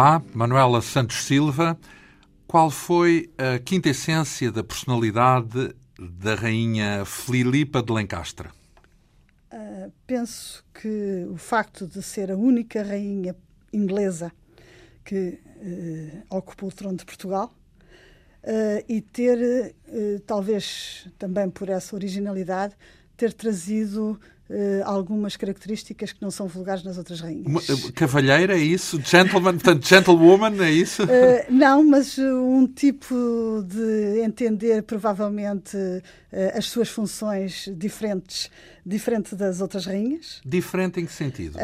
Olá, Manuela Santos Silva. Qual foi a quinta essência da personalidade da rainha Filipa de Lencastre? Uh, penso que o facto de ser a única rainha inglesa que uh, ocupou o trono de Portugal uh, e ter, talvez também por essa originalidade, ter trazido uh, algumas características que não são vulgares nas outras rainhas. Eh, cavalheira, é isso? Gentleman, portanto, gentlewoman, é isso? Uh, não, mas um tipo de entender provavelmente uh, as suas funções diferentes, diferente das outras rainhas. Diferente em que sentido?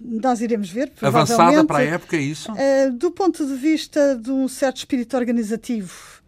nós iremos ver, Avançada para a época, é isso? do ponto de vista de um certo espírito organizativo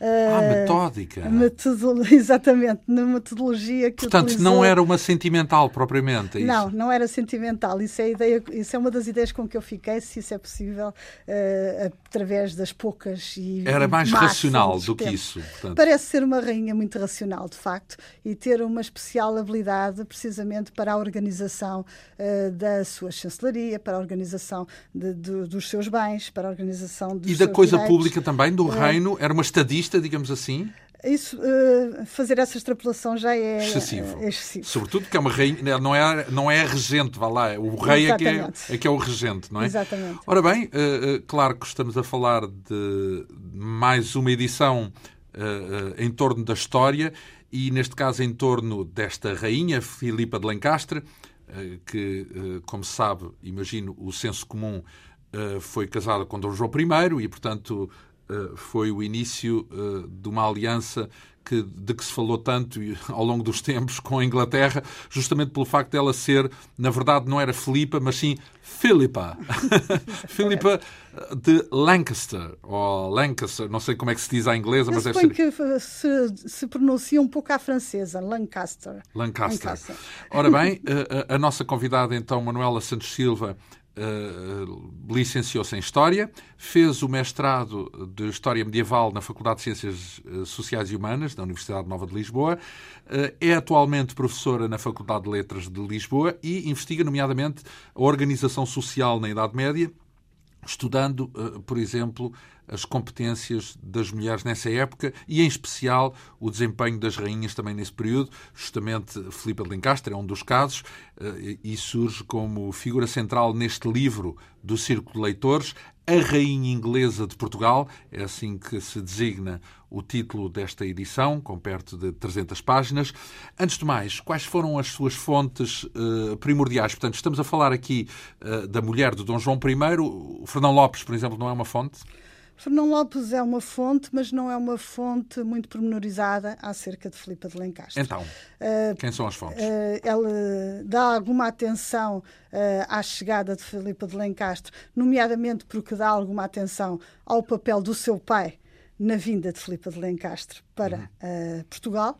ah, metódica. Metodolo... Exatamente, na metodologia que Portanto, utilizou... não era uma sentimental propriamente, é Não, não era sentimental. Isso é, ideia, isso é uma das ideias com que eu fiquei, se isso é possível, uh, através das poucas e Era mais racional do que isso. Portanto. Parece ser uma rainha muito racional, de facto, e ter uma especial habilidade precisamente para a organização uh, da sua chancelaria, para a organização de, de, dos seus bens, para a organização dos E da coisa direitos. pública também, do uh, reino, era uma estadista digamos assim? Isso, uh, fazer essa extrapolação já é excessivo. É excessivo. Sobretudo porque é uma rainha, não é, não é a regente, vá lá, o rei é que é, é, que é o regente, não é? Exatamente. Ora bem, uh, uh, claro que estamos a falar de mais uma edição em torno da história e, neste caso, em torno desta rainha, Filipa de Lencastre, que, como se sabe, imagino, o senso comum foi casada com Dom João I e, portanto, eh, foi o início eh, de uma aliança que, de que se falou tanto ao longo dos tempos com a Inglaterra, justamente pelo facto dela ser, na verdade, não era Filipa, mas sim Philippa. Philippa eh, de Lancaster, ou Lancaster, não sei como é que se diz à inglesa, mas deve ser... que se, se pronuncia um pouco à francesa, Lancaster. Lancaster. Lancaster. Ora bem, a, a nossa convidada, então, Manuela Santos Silva, Uh, licenciou-se em História, fez o mestrado de História Medieval na Faculdade de Ciências eh, Sociais e Humanas da Universidade Nova de Lisboa, é atualmente professora na Faculdade de Letras de Lisboa e investiga, nomeadamente, a organização social na Idade Média, estudando, por exemplo, as competências das mulheres nessa época e, em especial, o desempenho das rainhas também nesse período. Justamente, Filipe de Lencastre é um dos casos eh, e surge como figura central neste livro do Círculo de Leitores, A Rainha Inglesa de Portugal, é assim que se designa o título desta edição, com perto de 300 páginas. Antes de mais, quais foram as suas fontes uh, primordiais? Portanto, estamos a falar aqui uh, da mulher de Dom João I. O Fernão Lopes, por exemplo, não é uma fonte? Fernão Lopes é uma fonte, mas não é uma fonte muito pormenorizada acerca de Filipa de Lencastre. Então, uh, quem são as fontes? Uh, ela dá alguma atenção uh, à chegada de Filipa de Lencastre, nomeadamente porque dá alguma atenção ao papel do seu pai na vinda de Filipa de Lencastre para uhum. Portugal.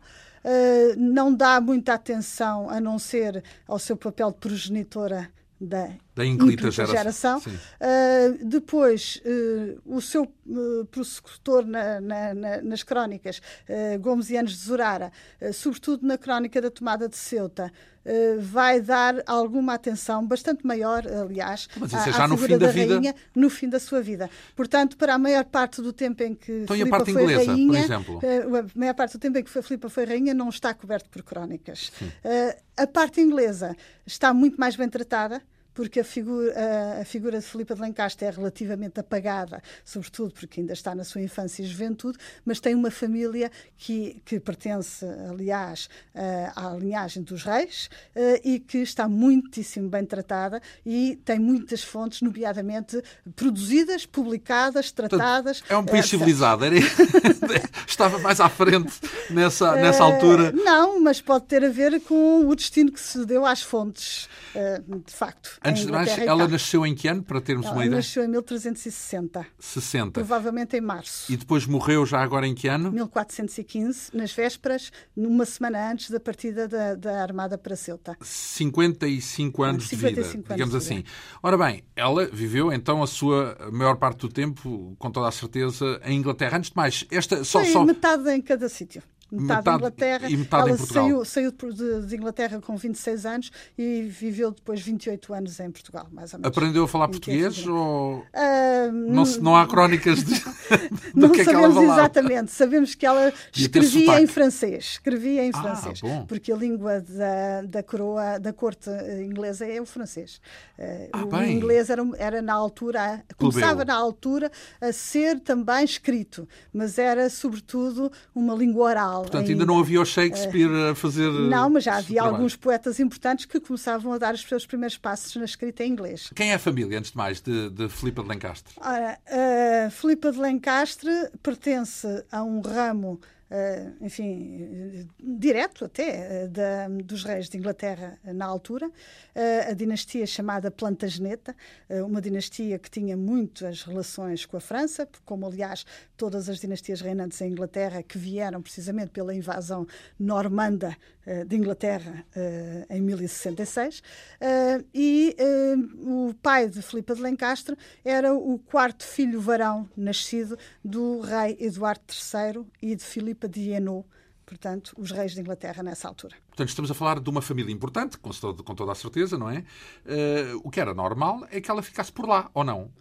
não dá muita atenção, a não ser ao seu papel de progenitora da, da ínclita geração. geração. Uh, depois, uh, o seu uh, prossecutor na, na, na, nas crónicas, Gomes e Anos de Zurara, sobretudo na crónica da tomada de Ceuta, vai dar alguma atenção, bastante maior, aliás, Mas isso é já à, no fim da, da vida... rainha no fim da sua vida. Portanto, para a maior parte do tempo em que então, Filipa foi inglesa, rainha, por exemplo? a maior parte do tempo em que Filipa foi rainha não está coberto por crónicas. a parte inglesa está muito mais bem tratada porque a figura, a, a figura de Filipe de Lencastre é relativamente apagada, sobretudo porque ainda está na sua infância e juventude, mas tem uma família que, que pertence, aliás, à linhagem dos reis e que está muitíssimo bem tratada e tem muitas fontes, nomeadamente produzidas, publicadas, tratadas. É um país civilizado, era... estava mais à frente nessa, nessa altura. Não, mas pode ter a ver com o destino que se deu às fontes, de facto. Antes de mais, ela nasceu em que ano, para termos ela uma ideia? nasceu em 1360. 60. Provavelmente em março. E depois morreu já agora em que ano? 1415, nas vésperas, numa semana antes da partida da, da Armada para Ceuta. 55 anos 55 de vida, anos digamos de assim. Vida. Ora bem, ela viveu então a sua maior parte do tempo, com toda a certeza, em Inglaterra. Antes de mais, esta só, Foi só... metade em cada sítio. Metade, metade Inglaterra. E metade ela em Portugal. saiu, saiu de, de, Inglaterra com 26 anos e viveu depois 28 anos em Portugal, mais ou menos. Aprendeu a falar português ou uh, não, não há crónicas de, do que é que ela falava? exatamente. Sabemos que ela escrevia em francês. Escrevia em ah, francês. Bom. Porque a língua da, da coroa, da corte inglesa é o francês. Uh, ah, o bem. inglês era, era na altura, começava na altura a ser também escrito, mas era sobretudo uma língua oral. Portanto, ainda, ainda não havia o Shakespeare a fazer. Não, mas já havia alguns poetas importantes que começavam a dar os seus primeiros passos na escrita em inglês. Quem é a família, antes de mais, de, de Filipa de Lencastre? Ora, uh, Filipa de Lencastre pertence a um ramo Uh, enfim, direto até uh, da, dos reis de Inglaterra na altura, a dinastia chamada Plantageneta, uma dinastia que tinha muitas relações com a França, como aliás todas as dinastias reinantes em Inglaterra que vieram precisamente pela invasão normanda de Inglaterra em 1066, e o pai de Filipe de Lencastre era o quarto filho varão nascido do rei Eduardo III e de Filipe de Hainaut, portanto, os reis de Inglaterra nessa altura. Portanto, estamos a falar de uma família importante, com, com toda a certeza, não é? Uh, o que era normal é que ela ficasse por lá, ou não?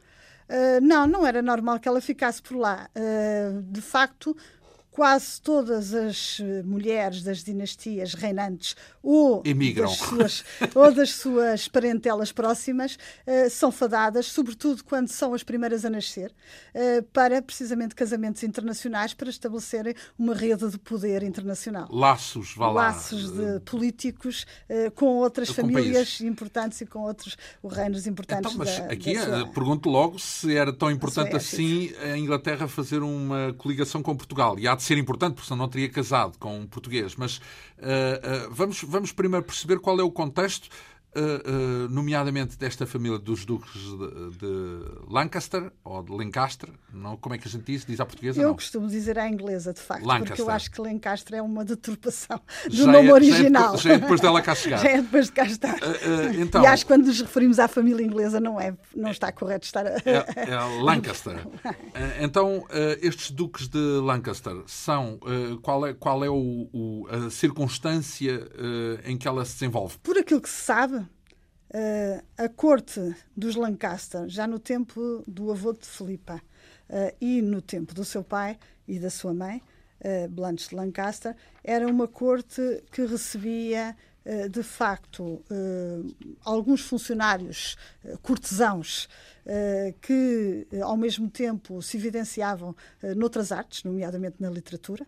Uh, não, não era normal que ela ficasse por lá. Uh, de facto, quase todas as eh, mulheres das dinastias reinantes ou, Das, suas, ou das suas parentelas próximas uh, são fadadas, sobretudo quando são as primeiras a nascer, uh, para precisamente casamentos internacionais para estabelecerem uma rede de poder internacional. Laços, vá lá. Laços de políticos uh, com outras com famílias país. importantes e com outros reinos importantes. Então, mas da, aqui da sua... pergunto logo se era tão importante assim a Inglaterra fazer uma coligação com Portugal. E há de ser importante, porque senão não teria casado com um português. Mas uh, uh, vamos, vamos primeiro perceber qual é o contexto uh, nomeadamente desta família dos duques de, de, Lancaster, ou de Lancaster, não, como é que a gente diz? Diz à portuguesa? Eu não? costumo dizer à inglesa, de facto, Lancaster. porque eu acho que Lancaster é uma deturpação do já nome é, original. Já é, depois, já é depois dela cá chegar. já é depois de cá estar. Uh, então, e acho que quando nos referimos à família inglesa não, é, não está correto estar a... É, é Lancaster. então, estes duques de Lancaster são, qual é, qual é o, o a circunstância em que ela se desenvolve? Por aquilo que se sabe, Uh, a corte dos Lancaster, já no tempo do avô de Filipa uh, e no tempo do seu pai e da sua mãe, uh, Blanche de Lancaster, era uma corte que recebia de facto alguns funcionários cortesãos que ao mesmo tempo se evidenciavam noutras artes, nomeadamente na literatura.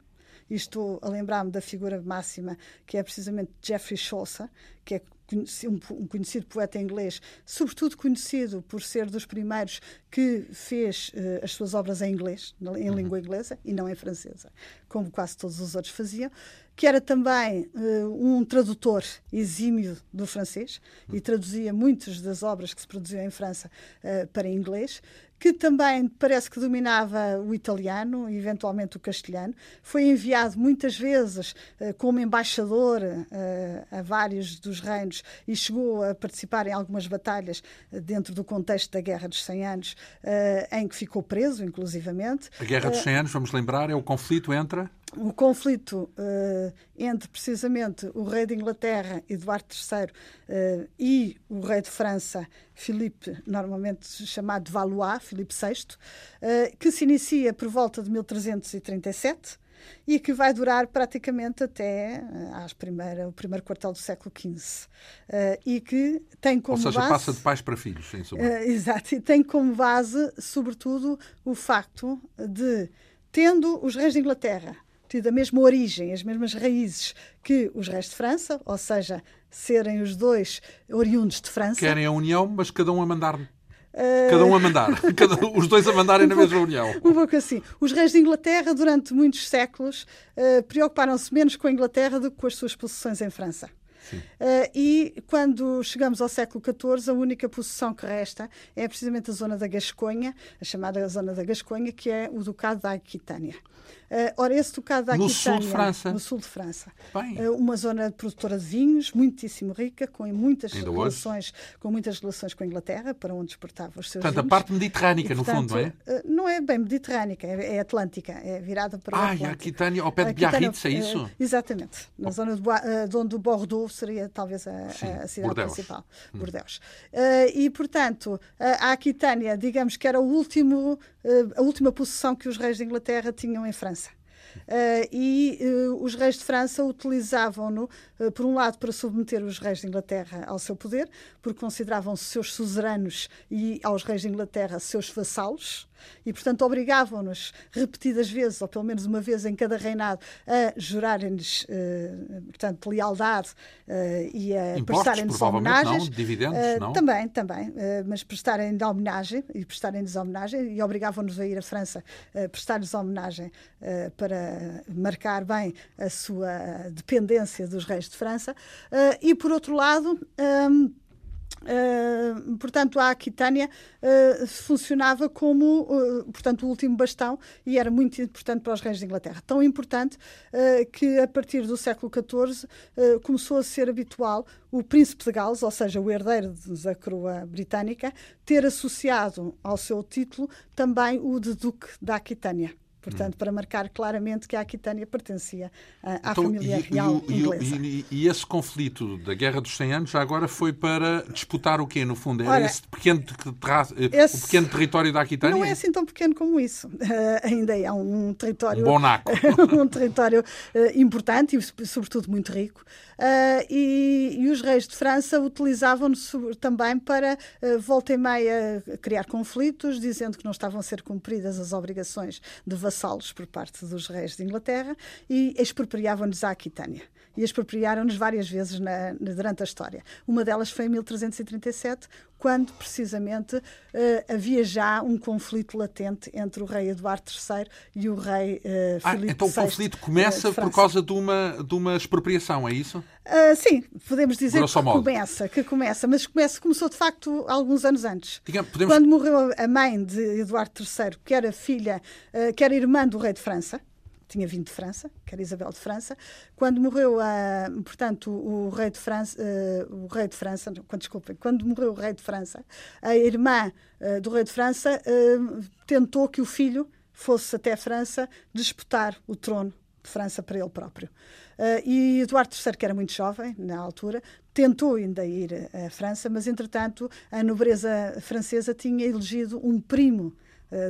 E estou a lembrar-me da figura máxima que é precisamente Geoffrey Chaucer, que é um conhecido poeta inglês, sobretudo conhecido por ser dos primeiros que fez uh, as suas obras em inglês, em uhum. língua inglesa e não em francesa, como quase todos os outros faziam, que era também uh, um tradutor exímio do francês e traduzia muitas das obras que se produziam em França uh, para inglês, que também parece que dominava o italiano e eventualmente o castelhano. Foi enviado muitas vezes uh, como embaixador a vários dos reinos e chegou a participar em algumas batalhas dentro do contexto da Guerra dos 100 Anos, em que ficou preso, inclusivamente. A Guerra dos 100 Anos, vamos lembrar, é o conflito entre o conflito uh, entre precisamente o rei de Inglaterra, Eduardo III, uh, eh, e o rei de França, Filipe, normalmente chamado de Valois, Filipe VI, uh, eh, que se inicia por volta de 1337 e que vai durar praticamente até às primeira, o primeiro quartal do século XV. e que tem como Ou seja, base, passa de pais para filhos, em suma. exato, e tem como base, sobretudo, o facto de, tendo os reis de Inglaterra tido a mesma origem, as mesmas raízes que os reis de França, ou seja, serem os dois oriundos de França. Querem a união, mas cada um a mandar Cada um a mandar, Cada, os dois a mandarem um na pouco, mesma união. Um pouco assim. Os reis de Inglaterra, durante muitos séculos, uh, preocuparam-se menos com a Inglaterra do que com as suas possessões em França. Uh, e quando chegamos ao século XIV, a única possessão que resta é precisamente a zona da Gasconha, a chamada zona da Gasconha, que é o Ducado da Aquitânia. Ora, esse ducado da no Aquitânia... sul de França. No sul de França. Bem. uma zona produtora de vinhos, muitíssimo rica, com muitas Ainda relações, hoje. com muitas relações com a Inglaterra, para onde exportava os seus Portanto, a vinhos. parte mediterrânica, E, no portanto, fundo, não é? eh, Não é bem mediterrânica, é, é atlântica, é virada para o Ah, e a Atlântico. Aquitânia, ao pé de Biarritz, é eh, isso? Exatamente. Na zona de, eh, onde o Bordeaux seria talvez a, Sim, a cidade Bordeaux. principal. Bordeaux. Eh, e, portanto, a a Aquitânia, digamos que era o último, eh, a última possessão que os reis de Inglaterra tinham em França. Eh, e eh, os reis de França utilizavam-no, eh, por um lado, para submeter os reis de Inglaterra ao seu poder, porque consideravam-se seus suzeranos e aos reis de Inglaterra seus vassalos, e, portanto, obrigavam-nos repetidas vezes, ou pelo menos uma vez em cada reinado, a jurarem-lhes, eh, portanto, lealdade eh, e a provavelmente, homenagens. não? Dividendos, Eh, não? Também, também, mas prestarem-lhe homenagem e prestarem-lhes homenagem e obrigavam-nos a ir à França prestar-lhes homenagem para marcar bem a sua dependência dos reis de França. E, por outro lado, ehm, Uh, portanto, a Aquitânia uh, funcionava como, uh, portanto, o último bastão e era muito importante para os reis de Inglaterra. Tão importante que, a partir do século XIV, começou a ser habitual o príncipe de Gales, ou seja, o herdeiro da coroa britânica, ter associado ao seu título também o de Duque da Aquitânia. Portanto, para marcar claramente que a Aquitânia pertencia à, à Então, família e, real e, inglesa. e, e, esse conflito da Guerra dos 100 Anos já agora foi para disputar o quê, no fundo? Era Ora, esse pequeno, terra... esse- o pequeno território da Aquitânia? Não é assim tão pequeno como isso. Eh, ainda é um território. Um bom naco. um território eh, importante e, so- sobretudo, muito rico. Eh, e, e os reis de França utilizavam-no também para, eh, volta e meia, criar conflitos, dizendo que não estavam a ser cumpridas as obrigações de vassalos por parte dos reis de Inglaterra e expropriavam-nos a Aquitânia. E expropriaram-nos várias vezes na- durante a história. Uma delas foi em 1337, quando precisamente eh, havia já um conflito latente entre o rei Eduardo III e o rei eh, Ah, Filipe então o VI, conflito eh, começa de por causa de uma, de uma expropriação, é isso? Ah, sim, podemos dizer Grosso que modo. começa, que começa, mas começa, começou de facto alguns anos antes. Digamos, podemos- Quando morreu a mãe de Eduardo III, que era filha, eh, que era irmã do rei de França, tinha vindo de França, que era Isabel de França, quando morreu a, portanto, o rei de França, eh, o rei de França, quando, desculpem, quando morreu o rei de França, a irmã eh, do rei de França eh, tentou que o filho fosse até a França disputar o trono de França para ele próprio. E Eduardo III, que era muito jovem na altura, tentou ainda ir à França, mas entretanto a nobreza francesa tinha elegido um primo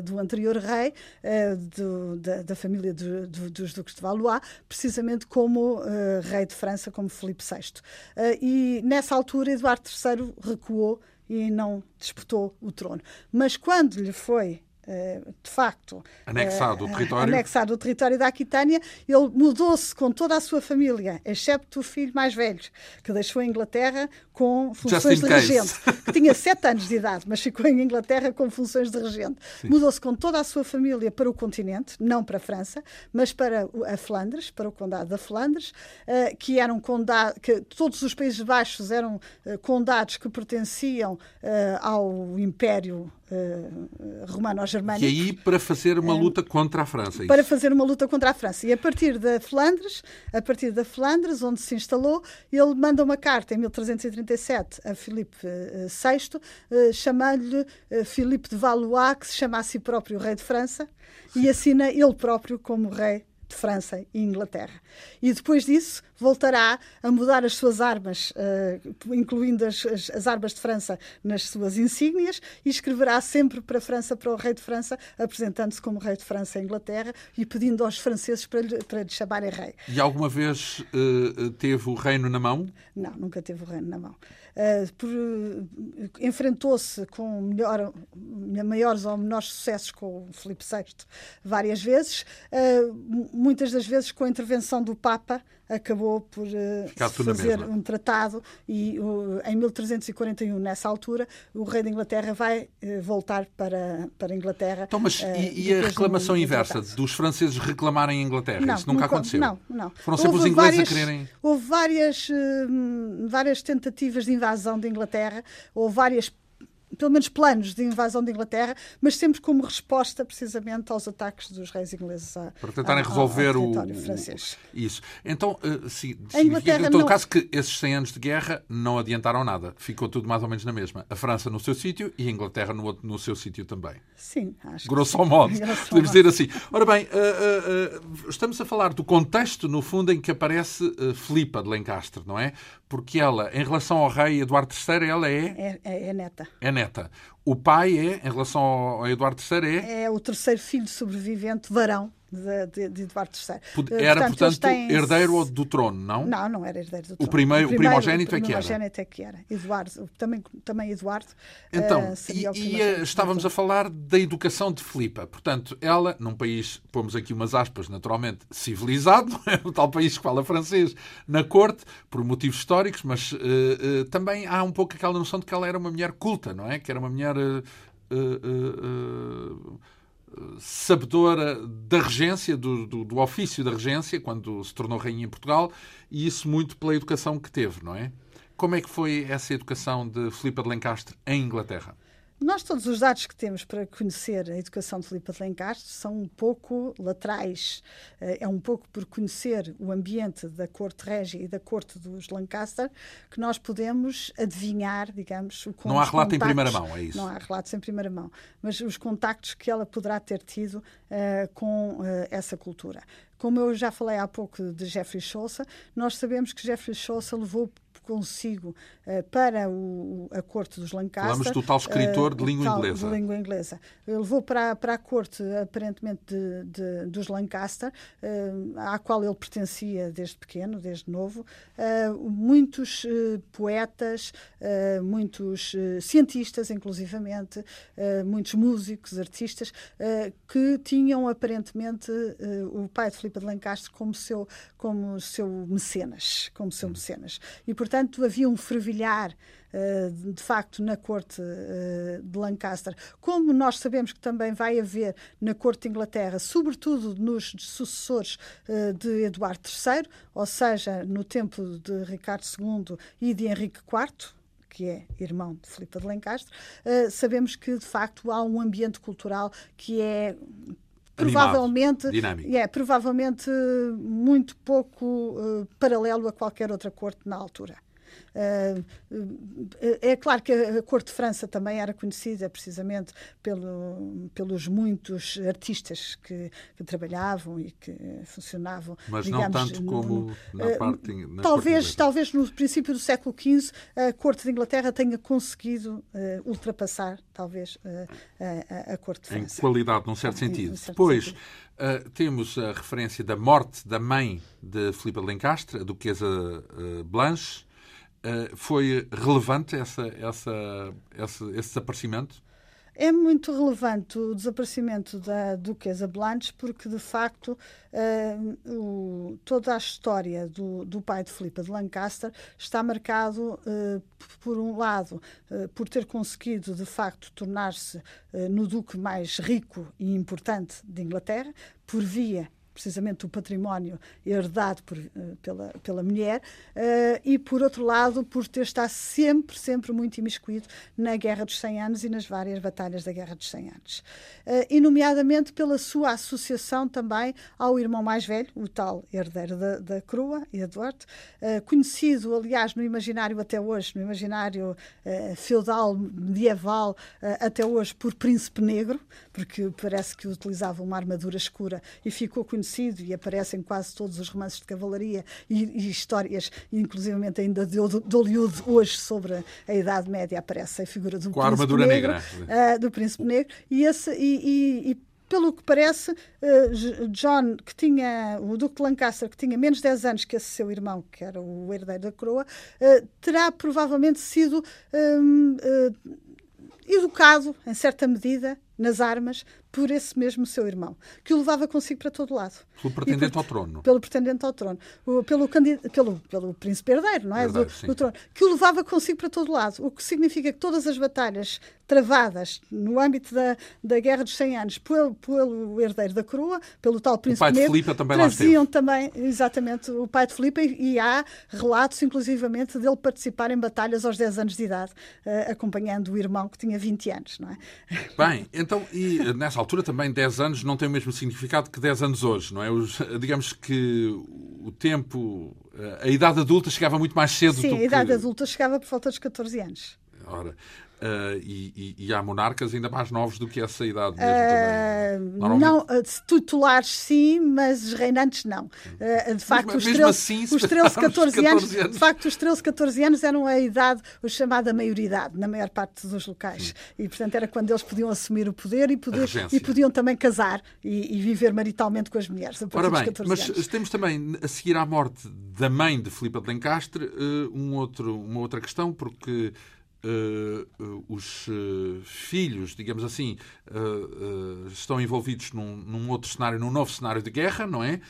do anterior rei, eh, do- da, da família do- do- dos Duques de Valois, precisamente como eh, rei de França, como Filipe VI. Eh, e nessa altura Eduardo III recuou e não disputou o trono. Mas quando lhe foi eh, de facto Anexado o eh, território. anexado o território da Aquitânia, ele mudou-se com toda a sua família, excepto o filho mais velho, que deixou a Inglaterra com funções de regente, que tinha sete anos de idade, mas ficou em Inglaterra com funções de regente. Mudou-se com toda a sua família para o continente, não para a França, mas para a Flandres, para o condado da Flandres, eh, que eram condado, que todos os Países Baixos eram eh, condados que pertenciam eh, ao Império eh, romano-germânico E aí para fazer uma luta contra a França. é para isso? fazer uma luta contra a França. E a partir da Flandres, a partir da Flandres, onde se instalou, ele manda uma carta em 1337 a Filipe eh, VI, eh, chamando-lhe eh, Filipe de Valois, que se chama a si próprio rei de França, e assina ele próprio como rei de França e Inglaterra. E depois disso voltará a mudar as suas armas, eh, incluindo as, as- as armas de França nas suas insígnias, e escreverá sempre para a França, para o rei de França, apresentando-se como rei de França em Inglaterra e pedindo aos franceses para lhe, para lhe chamarem rei. E alguma vez eh, teve o reino na mão? Não, nunca teve o reino na mão. Uh, enfrentou-se com melhor, maiores ou menores sucessos com o Filipe VI várias vezes. Uh, muitas das vezes, com a intervenção do Papa, acabou por uh, fazer um tratado e uh, em 1341, nessa altura, o rei da Inglaterra vai uh, voltar para, para a Inglaterra. Então, mas e, e a reclamação inversa dos franceses reclamarem a Inglaterra? Isso nunca, aconteceu? Não, não. Foram sempre Houve os ingleses várias- a quererem. Houve várias, hum, várias tentativas de invasão de Inglaterra, houve várias pelo menos planos de invasão de Inglaterra, mas sempre como resposta precisamente aos ataques dos reis ingleses a, para tentarem resolver ao, o, francês. isso. Então, uh, se, significa, em todo não... caso que esses 100 anos de guerra não adiantaram nada. Ficou tudo mais ou menos na mesma. A França no seu sítio e a Inglaterra no, no seu sítio também. Sim, acho Grosso modo, podemos dizer assim. Ora bem, uh, uh, estamos a falar do contexto, no fundo, em que aparece uh, Filipa de Lencastre, não é? Porque ela, em relação ao rei Eduardo III, ela é... É, é, é neta. É neta. O pai é, em relação ao Eduardo III, é... É o terceiro filho sobrevivente, varão de, de, de Eduardo III. Eh, era, portanto, portanto têm... herdeiro do trono, não? Não, não era herdeiro do trono. O primeiro, o primogênito, o é que era? O é que era. Eduardo, também, também Eduardo. Então, uh, e, e eh, estávamos a falar da educação de Filipa. Portanto, ela, num país, pomos aqui umas aspas, naturalmente, civilizado, é? o tal país que fala francês, na corte, por motivos históricos, mas uh, uh, também há um pouco aquela noção de que ela era uma mulher culta, não é? Que era uma mulher sabedora da regência, do, do, do, ofício da regência, quando se tornou rainha em Portugal, e isso muito pela educação que teve, não é? Como é que foi essa educação de Filipa de Lencastre em Inglaterra? Nós, todos os dados que temos para conhecer a educação de Filipe de Lencastre são um pouco laterais. Eh, é um pouco por conhecer o ambiente da corte régia e da corte dos Lancaster que nós podemos adivinhar, digamos, o Não há relato em primeira mão, é isso? Não há relatos em primeira mão, mas os contactos que ela poderá ter tido uh, com uh, essa cultura. Como eu já falei há pouco de Jeffrey Chaucer, nós sabemos que Jeffrey Chaucer levou consigo uh, para o, a corte dos Lancaster. Falamos do tal escritor de língua inglesa. De língua inglesa. Ele levou para, para a corte, aparentemente, de, de, dos Lancaster, uh, à qual ele pertencia desde pequeno, desde novo, muitos poetas, muitos cientistas, inclusivamente, muitos músicos, artistas, que tinham aparentemente o pai de Filipe de Lancaster como seu, como seu mecenas, como seu hum. mecenas. E, portanto, portanto, havia um fervilhar Uh, de facto na corte uh, de Lancaster, como nós sabemos que também vai haver na corte de Inglaterra, sobretudo nos sucessores uh, de Eduardo III, ou seja, no tempo de Ricardo II e de Henrique IV, que é irmão de Filipe de Lencastre, sabemos que de facto há um ambiente cultural que é provavelmente é provavelmente muito pouco uh, paralelo a qualquer outra corte na altura. Uh, é claro que a corte de França também era conhecida precisamente pelo, pelos muitos artistas que, que, trabalhavam e que funcionavam. Mas digamos, não tanto como na uh, parte. Na talvez, talvez no princípio do século XV a corte de Inglaterra tenha conseguido uh, ultrapassar, talvez, a, a, a, corte de França. Em qualidade, num certo sentido. certo Depois. Sentido. Uh, temos a referência da morte da mãe de Filipe Lencastre, a duquesa uh, Blanche, foi relevante essa, essa, esse, esse desaparecimento? É muito relevante o desaparecimento da Duquesa Blanche, porque de facto uh, o, toda a história do, do, pai de Filipe de Lancaster está marcado, uh, por um lado, uh, por ter conseguido de facto tornar-se no duque mais rico e importante de Inglaterra, por via precisamente o património herdado por, uh, pela, pela mulher, uh, e, por outro lado, por ter estado sempre, sempre muito imiscuído na Guerra dos 100 Anos e nas várias batalhas da Guerra dos 100 Anos. Uh, e, nomeadamente, pela sua associação também ao irmão mais velho, o tal herdeiro da, da coroa, Edward, conhecido, aliás, no imaginário até hoje, no imaginário feudal, medieval, até hoje, por Príncipe Negro, porque parece que utilizava uma armadura escura e ficou conhecido conhecido e aparece em quase todos os romances de cavalaria e, e histórias, inclusivamente ainda de, de, Hollywood, hoje sobre a Idade Média, aparece a figura do Com a armadura negro, negra. Uh, do príncipe negro. E, esse, e, e pelo que parece, uh, John, que tinha, o Duque de Lancaster, que tinha menos de 10 anos que esse seu irmão, que era o herdeiro da coroa, uh, terá provavelmente sido uh, educado, em certa medida, nas armas por esse mesmo seu irmão, que o levava consigo para todo lado. Pelo pretendente ao trono. Pelo pretendente ao trono. O, pelo, pelo, pelo príncipe herdeiro, não é? Herdeiro, do, do, trono. Que o levava consigo para todo lado. O que significa que todas as batalhas travadas no âmbito da, da Guerra dos 100 Anos pelo, pelo herdeiro da coroa, pelo tal príncipe o pai negro, de Filipe também traziam também, exatamente, o pai de Filipe e, e há relatos, inclusivamente, dele participar em batalhas aos 10 anos de idade, uh, acompanhando o irmão que tinha 20 anos, não é? Bem, então, e nessa altura também 10 anos não tem o mesmo significado que 10 anos hoje, não é? Os, digamos que o tempo, a idade adulta chegava muito mais cedo Sim, do a que... idade adulta chegava por volta dos 14 anos. Ora, Uh, e, e, há monarcas ainda mais novos do que essa idade mesmo uh, também. Não, titulares sim, mas reinantes não. Uh, de facto, mas, os, 13, assim, os 13, 14, 14 anos, anos, de facto, os 13, 14 anos eram a idade, a chamada maioridade, na maior parte dos locais. Sim. E, portanto, era quando eles podiam assumir o poder e, poder, e podiam também casar e, e, viver maritalmente com as mulheres. Ora bem, mas anos. temos também, a seguir à morte da mãe de Filipe de Lencastre, um outro, uma outra questão, porque Uh, uh, os uh, filhos, digamos assim, estão envolvidos num, num, outro cenário, num novo cenário de guerra, não é?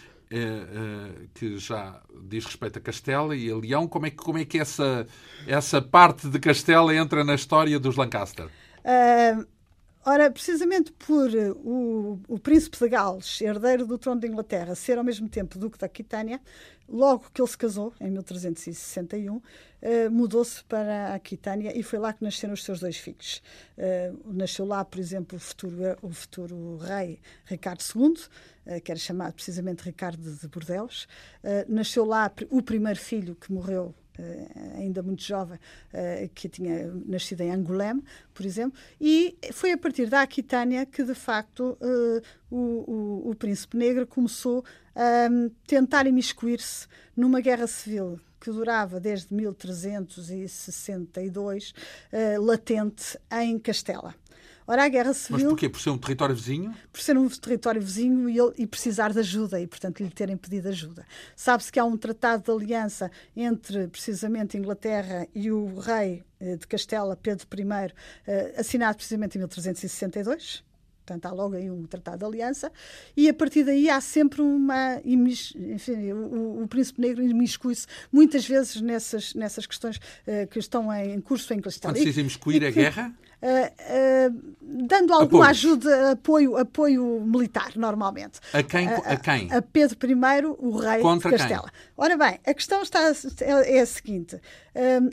que já diz respeito a Castela e a Leão. Como é que, como é que essa, essa parte de Castela entra na história dos Lancaster? Ora, precisamente por o, o príncipe de Gales, herdeiro do trono de Inglaterra, ser ao mesmo tempo duque da Aquitânia, logo que ele se casou, em 1361, uh, mudou-se para a Aquitânia e foi lá que nasceram os seus dois filhos. Uh, nasceu lá, por exemplo, o futuro, o futuro rei Ricardo II, que era chamado precisamente Ricardo de Bordeus. nasceu lá o primeiro filho que morreu ainda muito jovem, uh, que tinha nascido em Angoulême, por exemplo, e foi a partir da Aquitânia que, de facto, uh, o, o, o, príncipe negro começou a um, tentar imiscuir-se numa guerra civil que durava desde 1362, uh, latente em Castela. Ora, a Guerra Civil... Mas porquê? Por ser um território vizinho? Por ser um território vizinho e, ele, e precisar de ajuda e, portanto, lhe terem pedido ajuda. Sabe-se que há um tratado de aliança entre, precisamente, Inglaterra e o rei eh, de Castela, Pedro I, eh, assinado precisamente em 1362 Portanto, há logo aí um tratado de aliança, e a partir daí há sempre uma. Enfim, o, o Príncipe Negro imiscui-se muitas vezes nessas, nessas questões uh, que estão em curso em Castela. Quando se diz imiscuir, é guerra? Uh, uh, dando alguma Apoio. ajuda, apoio, apoio militar, normalmente. A quem? A, quem? a Pedro I, o rei Contra de Castela. Quem? Ora bem, a questão está, é, é a seguinte: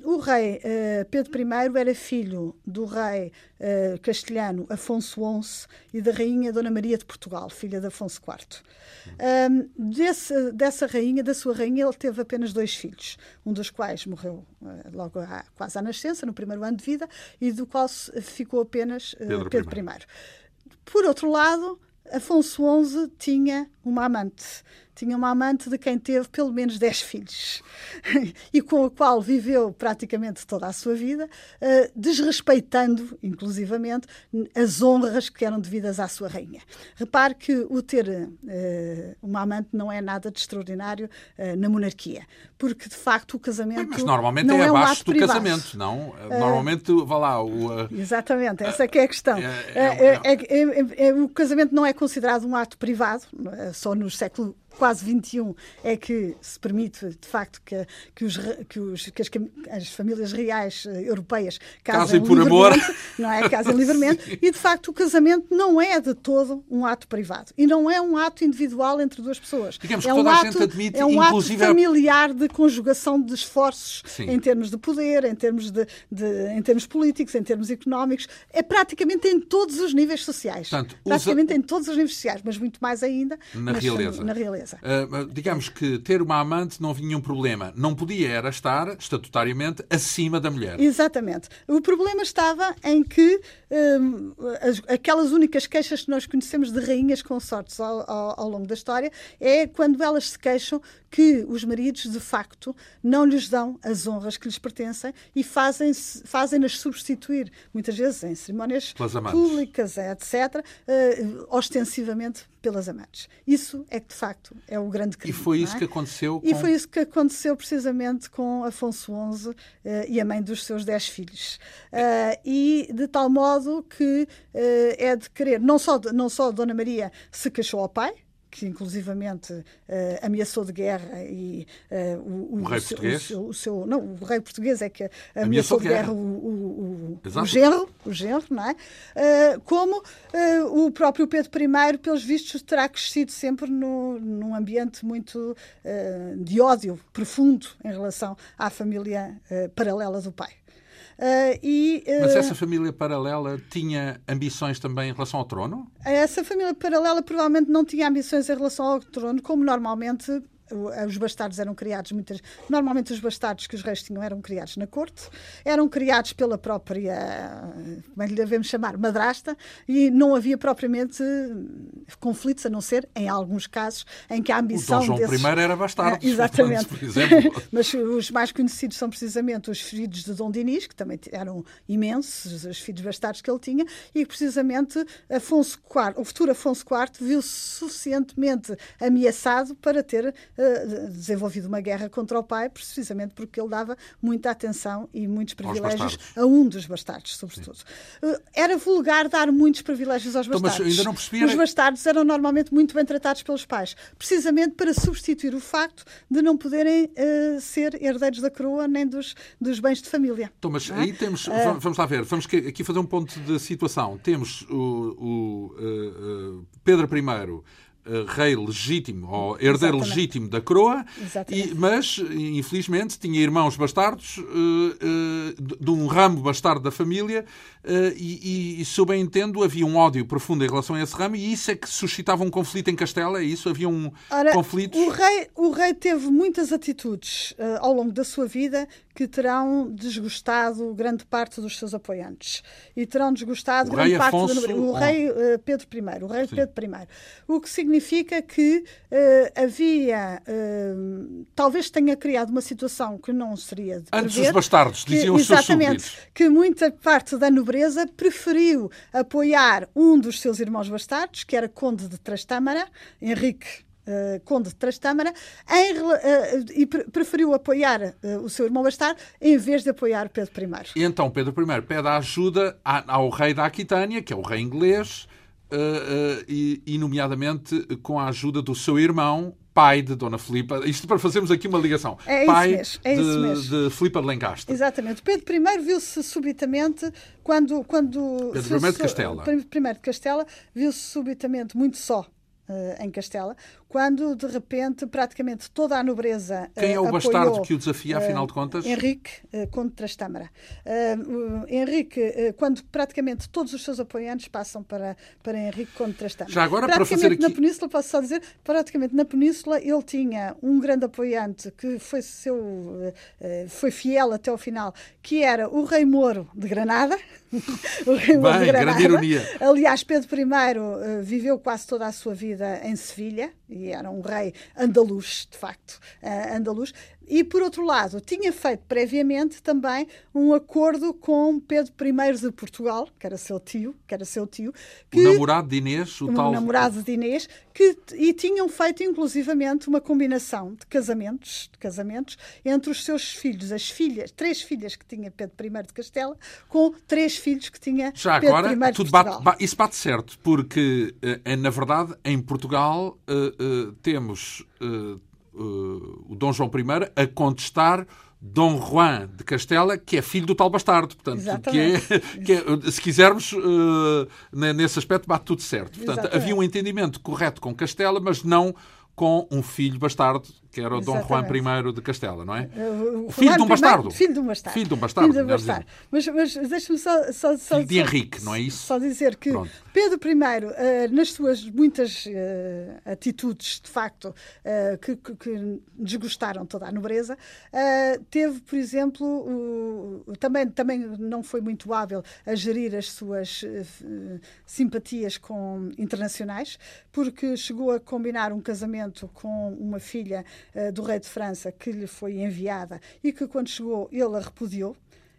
o rei uh, Pedro I era filho do rei uh, castelhano Afonso XI e da rainha Dona Maria de Portugal, filha de Afonso IV. Um, desse, dessa rainha, da sua rainha, ele teve apenas dois filhos, um dos quais morreu uh, logo à, quase à nascença, no primeiro ano de vida, e do qual ficou apenas Pedro, Pedro I. I. Por outro lado, Afonso XI tinha uma amante tinha uma amante de quem teve pelo menos 10 filhos e com a qual viveu praticamente toda a sua vida, uh, desrespeitando, inclusivamente, as honras que eram devidas à sua rainha. Repare que o ter uh, uma amante não é nada de extraordinário uh, na monarquia, porque de facto o casamento. Mas normalmente não é, é um abaixo do privado. casamento, não? Normalmente, vá lá. O, Exatamente, essa é que é a questão. É, é, o casamento não é considerado um ato privado, só no século quase 21 é que se permite, de facto, que, que, os, que, os, que as, as, famílias reais uh, europeias casem, casem por amor. Não é? Casem livremente. E, de facto, o casamento não é de todo um ato privado. E não é um ato individual entre duas pessoas. Digamos é que toda um a ato, gente admite, É um inclusive... ato familiar de conjugação de esforços Sim. em termos de poder, em termos, de, de, em termos políticos, em termos económicos. É praticamente em todos os níveis sociais. Portanto, praticamente usa... em todos os níveis sociais, mas muito mais ainda na realeza. Na realeza. Uh, digamos que ter uma amante não vinha um problema. Não podia era estar, estatutariamente, acima da mulher. Exatamente. O problema estava em que um, as, aquelas únicas queixas que nós conhecemos de rainhas consortes ao, ao, ao, longo da história é quando elas se queixam que os maridos, de facto, não lhes dão as honras que lhes pertencem e fazem-nas fazem substituir, muitas vezes em cerimónias públicas, etc., uh, ostensivamente pelas amantes. Isso é que, de facto, é o grande crime. E foi isso é? que aconteceu com... E foi isso que aconteceu precisamente com Afonso XI uh, e a mãe dos seus dez filhos. Uh, e de tal modo que é de querer, não só, não só Dona Maria se queixou ao pai, que inclusivamente uh, ameaçou de guerra e uh, o, o, o, rei seu, português? o, o, seu, não o rei português é que ameaçou, ameaçou de guerra, guerra o, o, genro o genro não é? Uh, como o próprio Pedro I pelos vistos terá crescido sempre no, num ambiente muito de ódio profundo em relação à família paralela do pai e, uh, Mas essa família paralela tinha ambições também em relação ao trono? Essa família paralela provavelmente não tinha ambições em relação ao trono, como normalmente os bastardos eram criados muitas normalmente os bastardos que os reis tinham eram criados na corte eram criados pela própria como é que lhe devemos chamar madrasta e não havia propriamente conflitos a não ser em alguns casos em que a ambição o Dom João desses... I era bastardo é, exatamente. por exemplo. Mas os mais conhecidos são precisamente os filhos de Dom Dinis que também eram imensos os filhos bastardos que ele tinha e precisamente Afonso IV o futuro Afonso IV viu-se suficientemente ameaçado para ter desenvolvido uma guerra contra o pai, precisamente porque ele dava muita atenção e muitos privilégios a um dos bastardos, sobretudo. Sim. Eh, era vulgar dar muitos privilégios aos bastardos. Então, mas ainda não percebi, Os bastardos eram normalmente muito bem tratados pelos pais, precisamente para substituir o facto de não poderem uh, ser herdeiros da coroa nem dos, dos bens de família. Então, mas é? aí temos, uh, vamos lá ver, vamos aqui fazer um ponto de situação. Temos o, o uh, Pedro I eh, rei legítimo ou herdeiro Exatamente. legítimo da coroa, e, mas infelizmente tinha irmãos bastardos uh, uh, de um ramo bastardo da família e, e, e, se eu bem entendo, havia um ódio profundo em relação a esse ramo e isso é que suscitava um conflito em Castela, é isso? Havia um Ora, conflito? O rei, o rei teve muitas atitudes ao longo da sua vida que terão desgostado grande parte dos seus apoiantes e terão desgostado o grande parte Afonso, do o rei uh, Pedro I, o rei Sim. Pedro I. O que significa que uh, havia, uh, talvez tenha criado uma situação que não seria de Antes prever, os bastardos, que, diziam os exatamente, que muita parte da nobreza preferiu apoiar um dos seus irmãos bastardos, que era conde de Trastâmara, Henrique Uh, Conde de Trastâmara, em, uh, e pre preferiu apoiar uh, o seu irmão bastardo em vez de apoiar Pedro I. E então Pedro I pede ajuda ao rei da Aquitânia, que é o rei inglês, e, e, nomeadamente com a ajuda do seu irmão, pai de Dona Filipa. Isto para fazermos aqui uma ligação. É pai mesmo, é de, de Filipa de Lencastre. Exatamente. Pedro I viu-se subitamente, quando. quando Pedro I de Castela. Primeiro de Castela, viu-se subitamente muito só em Castela, quando de repente praticamente toda a nobreza Quem é o bastardo que o desafia, afinal de contas? Henrique Conde Trastâmara. Uh, Henrique, quando praticamente todos os seus apoiantes passam para, para Henrique Conde Trastâmara. Já agora, para fazer aqui... na Península, posso só dizer, praticamente na Península ele tinha um grande apoiante que foi, seu, foi fiel até ao final, que era o Rei Moro de Granada. O Moro Bem, de Granada. Grande ironia. Aliás, Pedro I viveu quase toda a sua vida em Sevilha e era um rei andaluz, de facto, uh, andaluz. E, por outro lado, tinha feito previamente também um acordo com Pedro I de Portugal, que era seu tio, que era seu tio. Que, o namorado de Inês, o, o tal... namorado de Inês, que, e tinham feito inclusivamente uma combinação de casamentos, de casamentos entre os seus filhos, as filhas, três filhas que tinha Pedro I de Castela, com três filhos que tinha Já Pedro agora, I de tudo Portugal. Bate, isso bate certo, porque, eh, na verdade, em Portugal uh, temos... Uh, o Dom João I a contestar Dom Juan de Castela, que é filho do tal bastardo. Portanto, que é, que é, se quisermos, uh, nesse aspecto, bate tudo certo. Portanto, Exatamente. havia um entendimento correto com Castela, mas não com um filho bastardo que era o Dom Juan I de Castela, não é? O filho de um bastardo. Filho de um bastardo. Filho de um bastardo. Filho de um bastardo. Mas, mas deixa-me só, só, só, Filho de Henrique, não é isso? Só dizer que Pronto. Pedro I, uh, nas suas muitas uh, atitudes, de facto, uh, que, que, que, desgostaram toda a nobreza, teve, por exemplo, também, também não foi muito hábil a gerir as suas simpatias com internacionais, porque chegou a combinar um casamento com uma filha uh, do rei de França que lhe foi enviada e que quando chegou ele a repudiou.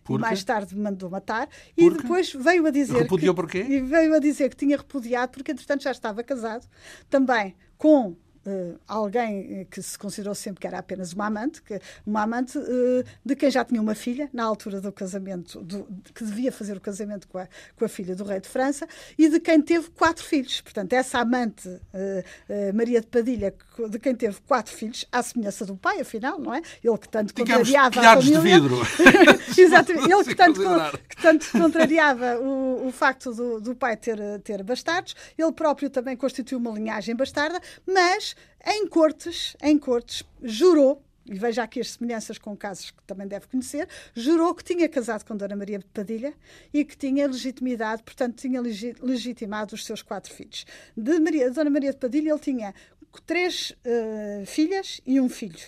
Mais tarde mandou matar e depois veio a dizer repudiou que, porquê? E veio a dizer que tinha repudiado porque entretanto já estava casado também com Uh, alguém que se considerou sempre que era apenas uma amante, que, uma amante uh, de quem já tinha uma filha na altura do casamento, do, que devia fazer o casamento com a, com a filha do rei de França, e de quem teve quatro filhos. Portanto, essa amante, uh, Maria de Padilha, de quem teve quatro filhos, à semelhança do pai, afinal, não é? Ele que tanto Digamos, contrariava a família. de vidro. Exatamente. Ele que tanto, que tanto contrariava o, o facto do, do pai ter, ter bastardos. Ele próprio também constituiu uma linhagem bastarda, mas em cortes, em cortes, jurou e veja aqui as semelhanças com casos que também deve conhecer, jurou que tinha casado com Dona Maria de Padilha e que tinha legitimidade, portanto, tinha legitimado os seus quatro filhos. De Maria, Dona Maria de Padilha, ele tinha três uh, filhas e um filho.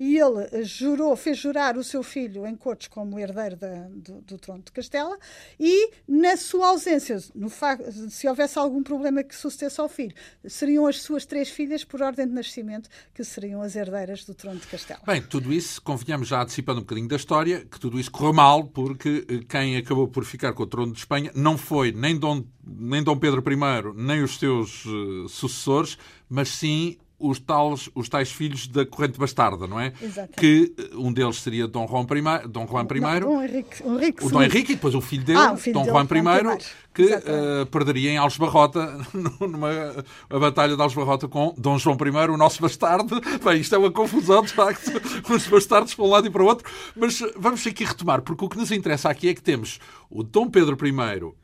E ele jurou, fez jurar o seu filho em cortes como herdeiro da, do, do, trono de Castela e, na sua ausência, no se houvesse algum problema que sucedesse ao filho, seriam as suas três filhas, por ordem de nascimento, que seriam as herdeiras do trono de Castela. Bem, tudo isso, convenhamos já antecipando um bocadinho da história, que tudo isso correu mal, porque eh, quem acabou por ficar com o trono de Espanha não foi nem Dom, nem Dom Pedro I, nem os seus uh, sucessores, mas sim os tais, os tais filhos da corrente bastarda, não é? Exatamente. Que eh, um deles seria Dom Juan I, Dom Juan I, não, Dom Henrique, Henrique o Dom Henrique e depois o filho dele, ah, o filho Dom Juan I, que uh, perderia em Algesbarrota, numa a batalha de Algesbarrota com Dom João I, o nosso bastardo. Bem, isto é uma confusão, de facto, os bastardos para um lado e para o outro. Mas vamos aqui retomar, porque o que nos interessa aqui é que temos o Dom Pedro I uh, uh,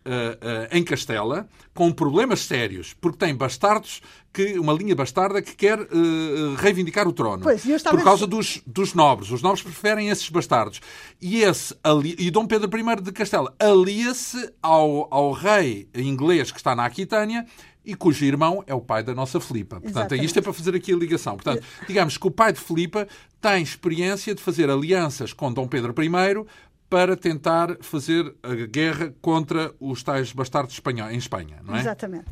em Castela, com problemas sérios, porque tem bastardos que uma linha bastarda que quer uh, reivindicar o trono pois, por causa dos, dos nobres. Os nobres preferem esses bastardos. E, esse, ali, e Dom Pedro I de Castela alia-se ao, ao rei inglês que está na Aquitânia e cujo irmão é o pai da nossa Filipa. Portanto, Exatamente. isto é para fazer aqui a ligação. Portanto, digamos que o pai de Filipa tem experiência de fazer alianças com Dom Pedro I para tentar fazer a guerra contra os tais bastardos espanhóis em Espanha, não é? Exatamente.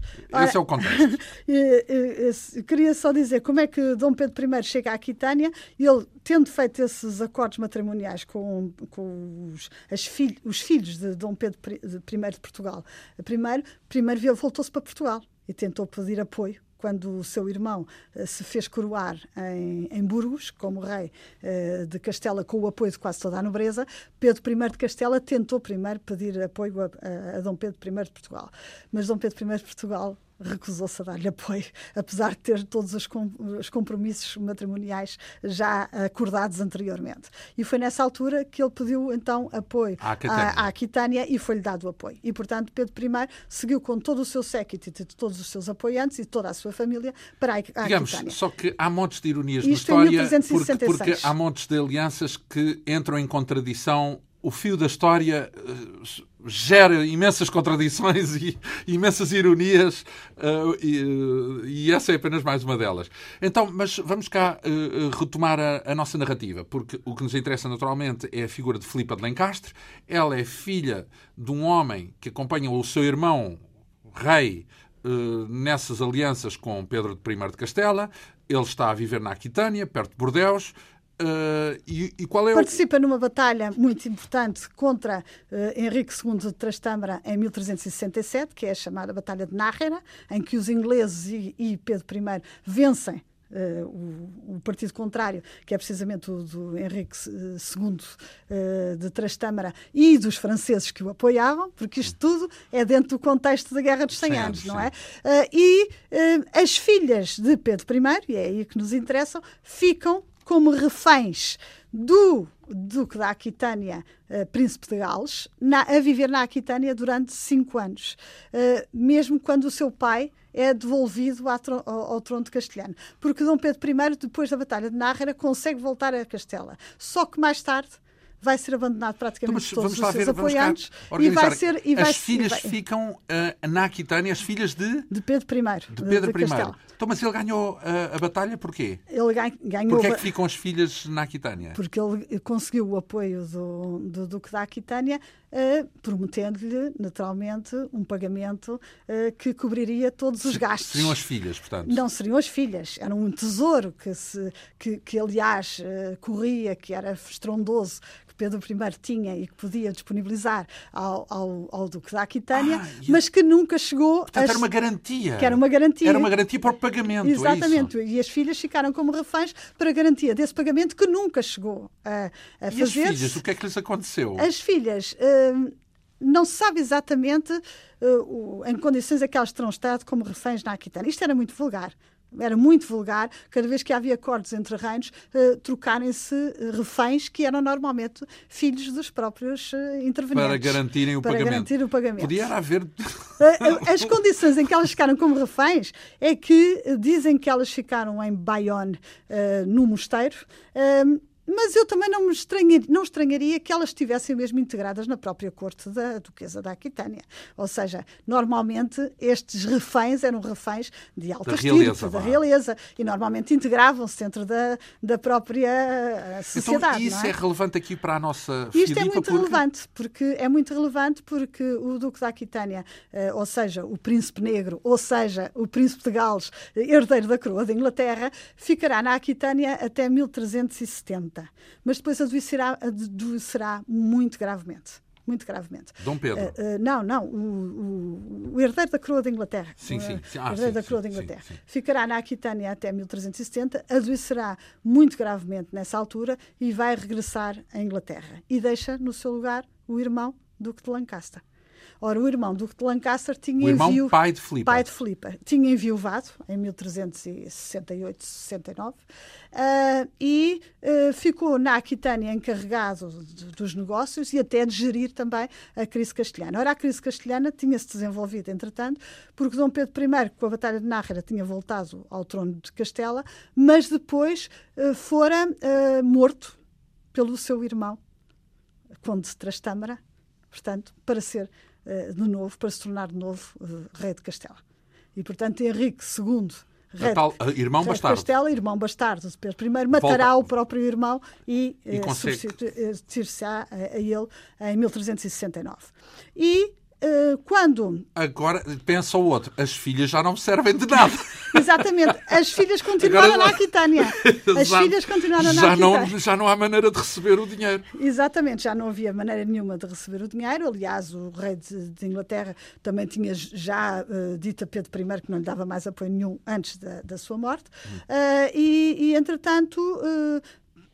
Esse é o contexto. queria só dizer como é que Dom Pedro I chega à Aquitânia e ele, tendo feito esses acordos matrimoniais com, com os, filho, os filhos de Dom Pedro I de Portugal, primeiro, primeiro voltou-se para Portugal e tentou pedir apoio quando o seu irmão uh, se fez coroar em, em Burgos, como rei uh, de Castela, com o apoio de quase toda a nobreza, Pedro I de Castela tentou primeiro pedir apoio a, a, a Dom Pedro I de Portugal. Mas Dom Pedro I de Portugal recusou-se a dar-lhe apoio, apesar de ter todos os, com, os compromissos matrimoniais já acordados anteriormente. E foi nessa altura que ele pediu então apoio à Aquitânia, à, Aquitânia e foi-lhe dado o apoio. E, portanto, Pedro I seguiu com todo o seu séquito e todos os seus apoiantes e toda a sua família para a, a Digamos, Aquitânia. Só que há montes de ironias Isto na história, porque, porque há montes de alianças que entram em contradição o fio da história uh, gera imensas contradições e imensas ironias uh, e, uh, e, essa é apenas mais uma delas. Então, mas vamos cá retomar a, a, nossa narrativa, porque o que nos interessa naturalmente é a figura de Filipa de Lencastre. Ela é filha de um homem que acompanha o seu irmão rei nessas alianças com Pedro I de Castela. Ele está a viver na Aquitânia, perto de Bordeus. Uh, e, e, qual é Participa o... numa batalha muito importante contra uh, Henrique II de Trastâmara em 1367, que é a chamada Batalha de Nájera, em que os ingleses e, e Pedro I vencem Uh, o, o, partido contrário, que é precisamente o do Henrique II uh, de Trastâmara e dos franceses que o apoiavam, porque isto tudo é dentro do contexto da Guerra dos 100 Anos, não é? Uh, e as filhas de Pedro I, e é aí que nos interessam, ficam como reféns do Duque da Aquitânia, uh, Príncipe de Gales, na, a viver na Aquitânia durante cinco anos, uh, mesmo quando o seu pai é devolvido ao, ao, trono de Castelhano. Porque Dom Pedro I, depois da Batalha de Nájera, consegue voltar a Castela. Só que mais tarde vai ser abandonado praticamente então, todos os seus apoiantes e vai ser e vai as filhas vai... ficam uh, na Aquitânia, as filhas de de Pedro I. De Pedro de, de I. Então, mas ele ganhou uh, a batalha porquê? Ele ganhou. Porquê é que ficam as filhas na Aquitânia? Porque ele conseguiu o apoio do, do Duque da Aquitânia uh, prometendo-lhe, naturalmente, um pagamento que cobriria todos os gastos. Seriam as filhas, portanto? Não seriam as filhas, era um tesouro que, se, que, que aliás, corria, que era estrondoso, Pedro I tinha e que podia disponibilizar ao, ao, ao Duque da Aquitânia, ah, mas que nunca chegou Portanto, a... era uma garantia. Que era uma garantia. Era uma garantia para o pagamento, é Exatamente. É e as filhas ficaram como reféns para a garantia desse pagamento que nunca chegou a, a e fazer. as filhas, o que é que lhes aconteceu? As filhas... Uh, não se sabe exatamente uh, em condições a que elas terão estado como reféns na Aquitânia. Isto era muito vulgar era muito vulgar, cada vez que havia acordos entre reinos, uh, trocarem-se eh, reféns que eram normalmente filhos dos próprios uh, intervenientes. Para garantirem o para pagamento. Garantir o pagamento. Podia haver. As condições em que elas ficaram como reféns é que dizem que elas ficaram em Bayonne, uh, no mosteiro. Mas eu também não, me estranharia, não estranharia que elas estivessem mesmo integradas na própria corte da Duquesa da Aquitânia. Ou seja, normalmente estes reféns eram reféns de alta estirpe, da realeza, e normalmente integravam-se dentro da, da própria eh, sociedade. Então, isso é? é? relevante aqui para a nossa Isto é muito porque... relevante, porque é muito relevante porque o Duque da Aquitânia, eh, ou seja, o Príncipe Negro, ou seja, o Príncipe de Gales, herdeiro da coroa de Inglaterra, ficará na Aquitânia até 1370 mas depois adoecerá, adoecerá muito gravemente. Muito gravemente. Dom Pedro? Uh, uh, não, não. O, o, o, herdeiro da coroa da Inglaterra. Sim, sim. Ah, herdeiro sim, da coroa sim, da Inglaterra. Sim, Ficará na Aquitânia até 1370, adoecerá muito gravemente nessa altura e vai regressar à Inglaterra. E deixa no seu lugar o irmão Duque de Lancaster. Ora, o irmão do de Lancaster tinha o irmão envio, pai de Filipe. Pai de Filipe. Tinha enviuvado em 1368, 69 uh, e uh, ficou na Aquitânia encarregado de, dos negócios e até de gerir também a crise castelhana. Ora, a crise castelhana tinha-se desenvolvido, entretanto, porque Dom Pedro I, com a Batalha de Nájera, tinha voltado ao trono de Castela, mas depois uh, fora uh, morto pelo seu irmão, Conde de Trastâmara, portanto, para ser de novo, para se tornar de novo uh, rei de Castela. E, portanto, Henrique II Rei, tal, uh, irmão bastardo. Castela, irmão bastardo de Pedro I, matará Volta. o próprio irmão e, e substituir-se-á a, a ele em 1369. E quando. Agora pensa o outro, as filhas já não servem de nada. Exatamente, as filhas continuaram Agora, na Aquitânia. As já, filhas continuaram na já Aquitânia. Não, já não há maneira de receber o dinheiro. Exatamente, já não havia maneira nenhuma de receber o dinheiro. Aliás, o rei de, de Inglaterra também tinha já uh, dito a Pedro I que não lhe dava mais apoio nenhum antes da, da sua morte. Hum. Uh, e, e, entretanto,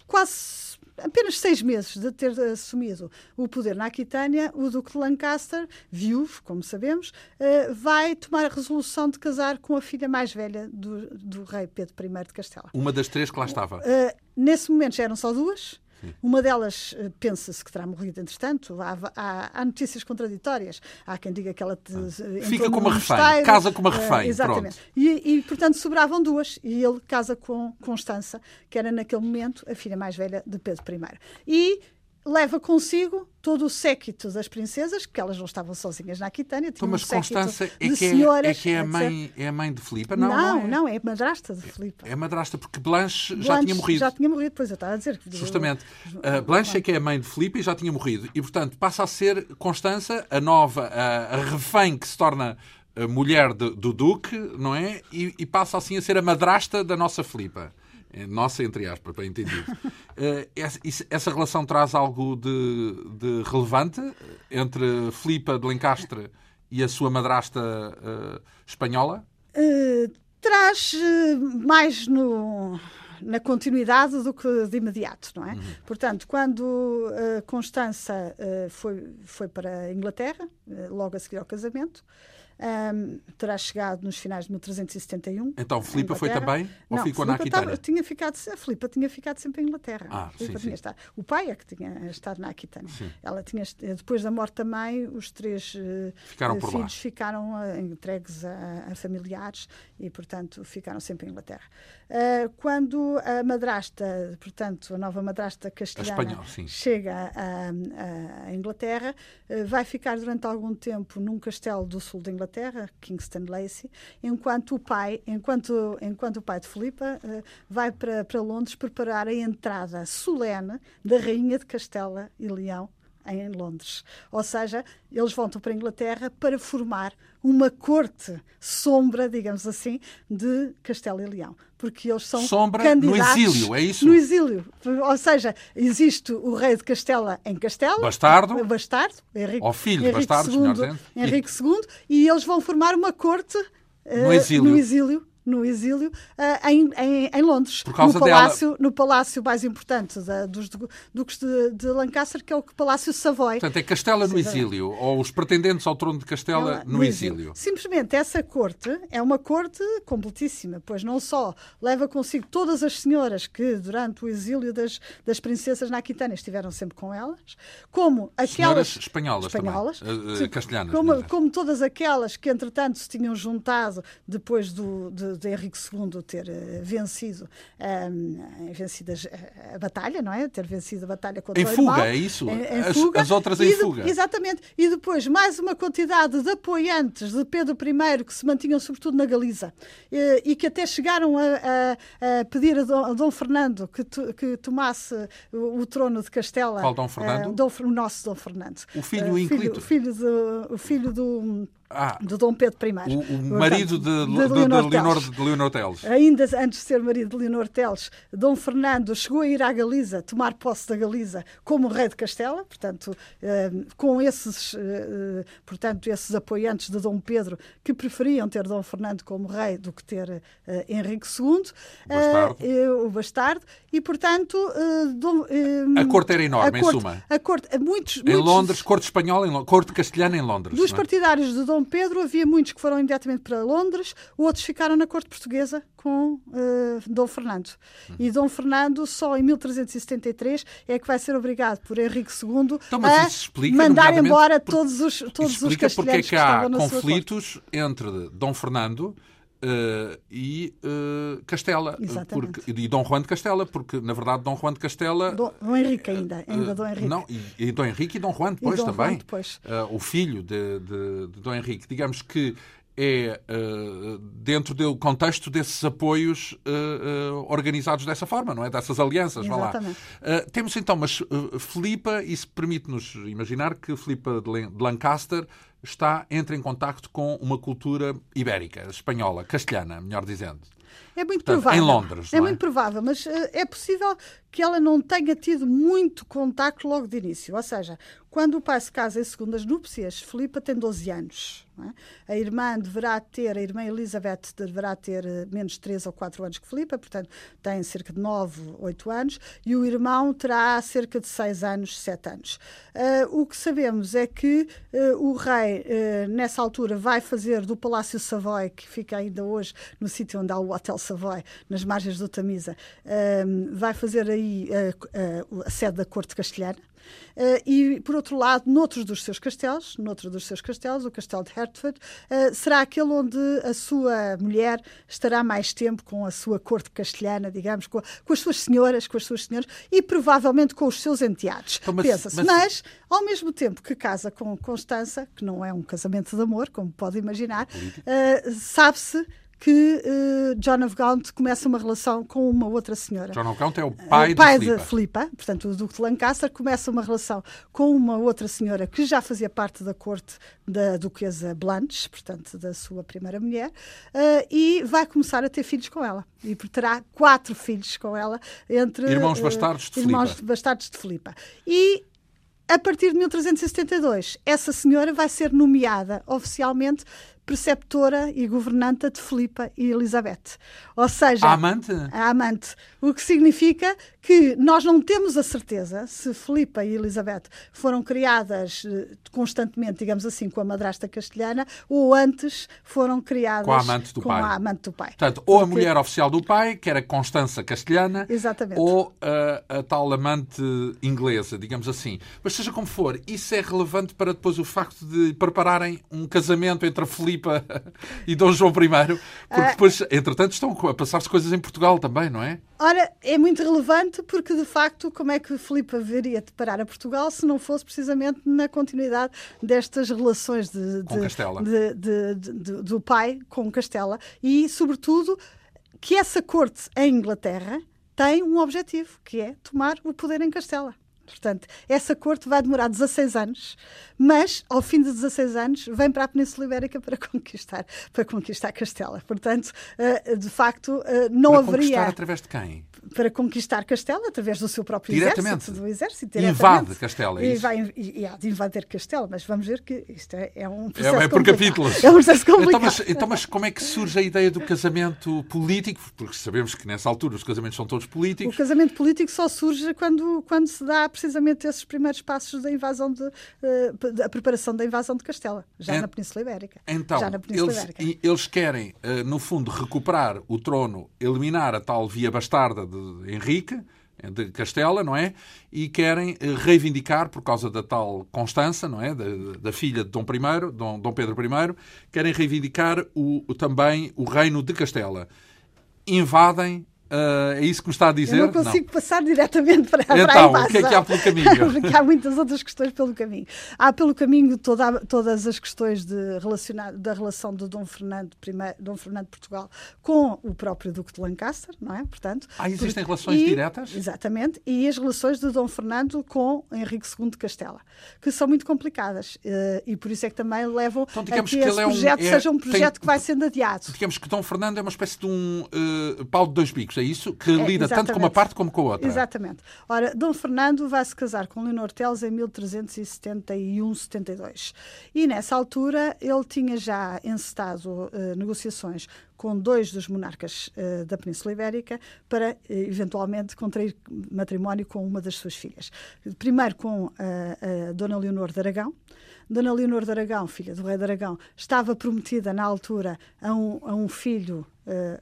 quase apenas seis meses de ter assumido o poder na Aquitânia, o Duque de Lancaster, viúvo, como sabemos, eh, vai tomar a resolução de casar com a filha mais velha do, do rei Pedro I de Castela. Uma das três que lá estava. Eh, nesse momento já eram só duas. Uma delas eh, pensa-se que terá morrido, entretanto. Há, há, há, notícias contraditórias. Há quem diga que ela te, ah. fica como uma refém, casa como uma eh, refém. Uh, exatamente. E, e, portanto, sobravam duas. E ele casa com Constança, que era naquele momento a filha mais velha de Pedro I. E leva consigo todo o séquito das princesas, que elas não estavam sozinhas na Aquitânia. Então, mas um Constança é que, senhoras, é, é, que é, a mãe, é a mãe de Filipe? Não, não, não, é, não, é a madrasta de Filipe. É, a madrasta, porque Blanche, Blanche, já tinha morrido. Já tinha morrido, pois eu estava a dizer. Que... Justamente. Uh, Blanche é que é a mãe de Filipe e já tinha morrido. E, portanto, passa a ser Constança, a nova, a, a refém que se torna a mulher de, do Duque, não é? E, e, passa assim a ser a madrasta da nossa Filipa. É nossa, entre aspas, para entendido. Uh, essa relação traz algo de, de, relevante entre Filipa de Lencastre e a sua madrasta uh, espanhola? Uh, traz mais no, na continuidade do que de imediato, não é? Uhum. Portanto, quando uh, Constança foi, foi para a Inglaterra, logo a seguir ao casamento, um, terá chegado nos finais de 1371. Então, Filipa foi também? Ou não, ficou Filipa na Aquitânia? Tava, tinha ficado, a Filipa tinha ficado sempre em Inglaterra. Ah, sim, sim. Estado, o pai é que tinha estado na Aquitânia. Sim. Ela tinha, depois da morte da mãe, os três eh, ficaram uh, filhos lá. ficaram uh, entregues a, a, familiares e, portanto, ficaram sempre em Inglaterra. Uh, quando a madrasta, portanto, a nova madrasta castelhana Espanhol, chega à Inglaterra, vai ficar durante algum tempo num castelo do sul da Inglaterra Inglaterra, Kingston Lacy, enquanto o pai, enquanto, enquanto o pai de Filipa uh, vai para, para Londres preparar a entrada solene da rainha de Castela e Leão em Londres. Ou seja, eles voltam para a Inglaterra para formar uma corte sombra, digamos assim, de Castelo e Leão. Porque eles são sombra candidatos no exílio, é isso? No exílio. Ou seja, existe o rei de Castela em Castela. Bastardo. Bastardo. Henrique, Ou filho de Henrique bastardos, II. Henrique II. E eles vão formar uma corte No eh, exílio. no exílio no exílio eh, em, em, em Londres, Por causa no palácio, no palácio mais importante da- dos du- duques de, de Lancaster, que é o Palácio Savoy. Portanto, é Castela no exílio, ou os pretendentes ao trono de Castela Ela- no exílio. Simplesmente essa corte é uma corte completíssima, pois não só leva consigo todas as senhoras que durante o exílio das, das princesas na Aquitânia estiveram sempre com elas, como aquelas Senhoras espanholas, espanholas, também. Eh, eh, sim, castelhanas. como, aliás. como todas aquelas que entretanto se tinham juntado depois do, de, de Henrique II ter eh, vencido, ehm, vencido as- a, a batalha, não é? Ter vencido a batalha contra Em o fuga, é isso? Em, em As- fuga. as outras E em de- fuga. Exatamente. E depois mais uma quantidade de apoiantes de Pedro I que se mantinham sobretudo na Galiza eh, e que até chegaram a, a- a pedir a Dom, a Dom Fernando que, to- que tomasse o, o trono de Castela. Qual Dom Fernando? Eh, Dom o nosso Dom Fernando. O filho Eh, ínclito? o filho do, o filho do, Ah, do Dom Pedro I. o, o marido de, de, de, Leonor Leonor, Teles. de Leonor Teles. Ainda antes de ser marido de Leonor Teles, Dom Fernando chegou a ir à Galiza, tomar posse da Galiza como rei de Castela, portanto, eh, com esses, eh, eh, portanto, esses apoiantes de Dom Pedro que preferiam ter Dom Fernando como rei do que ter eh, Henrique II, Bastardo. o bastardo, e portanto, Dom, A corte era enorme, a em corte- suma. A corte, muitos, Em muitos- Londres, corte espanhola, em corte castelhana em Londres. dos é? partidários de Dom Pedro, havia muitos que foram imediatamente para Londres, outros ficaram na corte portuguesa com eh, Dom Fernando. Uhum. E Dom Fernando, só em 1373, é que vai ser obrigado por Henrique II Então, a explica, mandar embora todos os, todos os Explica porque é castelhanos que há conflitos entre Dom Fernando eh, e eh, Castela Exatamente. porque, e Dom Juan de Castela, porque na verdade Dom Juan de Castela Dom, Dom Henrique ainda, ainda eh, Dom Henrique. Não, e, e Dom Henrique e Dom Juan depois Dom Juan também. depois. Eh, o filho de, de- de Dom Henrique. Digamos que é eh, dentro do contexto desses apoios eh, eh, organizados dessa forma, não é? Dessas alianças, vá lá. Exatamente. Eh, temos então, mas uh, Filipa, isso permite-nos imaginar que Filipa de Lancaster está, entra em contacto com uma cultura ibérica, espanhola, castelhana, melhor dizendo. É muito Portanto, provável. em Londres, É é? muito provável, mas eh, é possível que ela não tenha tido muito contacto logo de início. Ou seja, quando o pai se casa em segundas núpcias, Filipa tem 12 anos. É? A irmã deverá ter, a irmã Elizabeth deverá ter eh, menos 3 ou 4 anos que Filipa, portanto tem cerca de 9, 8 anos, e o irmão terá cerca de 6 anos, 7 anos. Eh, o que sabemos é que eh, o rei, eh, nessa altura, vai fazer do Palácio Savoy, que fica ainda hoje no sítio onde há o Hotel Savoy, nas margens do Tamisa, vai fazer aí eh, eh, a sede da corte castelhana. Eh, e, por outro lado, noutros dos seus castelos, noutro dos seus castelos, o castelo de Hertford, eh, será aquele onde a sua mulher estará mais tempo com a sua corte castelhana, digamos, com, com as suas senhoras, com as suas senhoras e provavelmente com os seus enteados. Então, Pensa-se. mas- Mas, ao mesmo tempo que casa com Constança, que não é um casamento de amor, como pode imaginar, eh, sabe-se que eh, John of Gaunt começa uma relação com uma outra senhora. John of Gaunt é o pai, O pai de Filipa. de Filipa, portanto, o Duque de Lancaster, começa uma relação com uma outra senhora que já fazia parte da corte da Duquesa Blanche, portanto, da sua primeira mulher, eh, e vai começar a ter filhos com ela. E terá quatro filhos com ela, entre. Irmãos bastardos de irmãos Filipa. bastardos de Filipa. E. A partir de 1372, essa senhora vai ser nomeada oficialmente preceptora e governanta de Filipa e Elizabeth. Ou seja, A amante? a amante. O que significa que nós não temos a certeza se Filipa e Elizabeth foram criadas eh, constantemente, digamos assim, com a madrasta castelhana ou antes foram criadas Com a amante do pai. a amante do pai. Portanto, ou a Porque- mulher oficial do pai, que era Constança Castelhana, Exatamente. ou a, a tal amante inglesa, digamos assim. Mas seja como for, isso é relevante para depois o facto de prepararem um casamento entre a Filipa e Dom João I, porque Ah. depois, entretanto, estão a passar-se coisas em Portugal também, não é? Ora, é muito relevante porque, de facto, como é que Filipe viria de parar a Portugal se não fosse precisamente na continuidade destas relações de, de- de- de- do pai com Castela e, sobretudo, que essa corte em Inglaterra tem um objetivo, que é tomar o poder em Castela. Portanto, essa corte vai demorar 16 anos, mas ao fim de 16 anos vem para a Península Ibérica para conquistar, para conquistar Castela. Portanto, uh, de facto, uh, não para haveria. Conquistar através de quem? Para conquistar Castela através do seu próprio exército, do exército. Invade Castela, é e isso? vai e, e há de invadir Castela, mas vamos ver que isto é, é um É, processo é por complicado. capítulos. É um processo complicado. Então mas, então, mas como é que surge a ideia do casamento político? Porque sabemos que nessa altura os casamentos são todos O políticos. casamento político só surge quando, quando se dá precisamente esses primeiros passos da invasão de, eh, da preparação da invasão de Castela, já na Península Ibérica. Então, já na Península eles, Ibérica. e- eles querem, eh, no fundo, recuperar o trono, eliminar a tal via bastarda de Henrique, de Castela, não é? E querem eh, reivindicar, por causa da tal Constança, não é? Da, da filha de Dom I, Dom, Dom Pedro I, querem reivindicar o- também o reino de Castela. Invadem, eh, é isso que me está a dizer? Eu não consigo passar diretamente para, para a Então, o que é que há pelo caminho? Porque há muitas outras questões pelo caminho. Há pelo caminho toda, todas as questões de relacionar, da relação de Dom Fernando, I, Dom Fernando de Portugal com o próprio Duque de Lancaster, não é? Portanto, Ah, existem porque- relações e- diretas? Exatamente. E as relações de Dom Fernando com Henrique II de Castela, que são muito complicadas. eh, E por isso é que também levam Então, a que que esse é um- projeto é- seja um tem- projeto que vai sendo adiado. Digamos que Dom Fernando é uma espécie de um eh, pau de dois bicos, é isso? Que É, lida tanto com uma parte como com a outra. Exatamente. Ora, Dom Fernando vai se casar com Leonor Teles em 1371-72. E nessa altura ele tinha já encetado eh, negociações com dois dos monarcas eh, da Península Ibérica para eh, eventualmente contrair matrimónio com uma das suas filhas. Primeiro com a Dona Leonor de Aragão. Dona Leonor de Aragão, filha do rei de Aragão, estava prometida na altura a um, a um filho,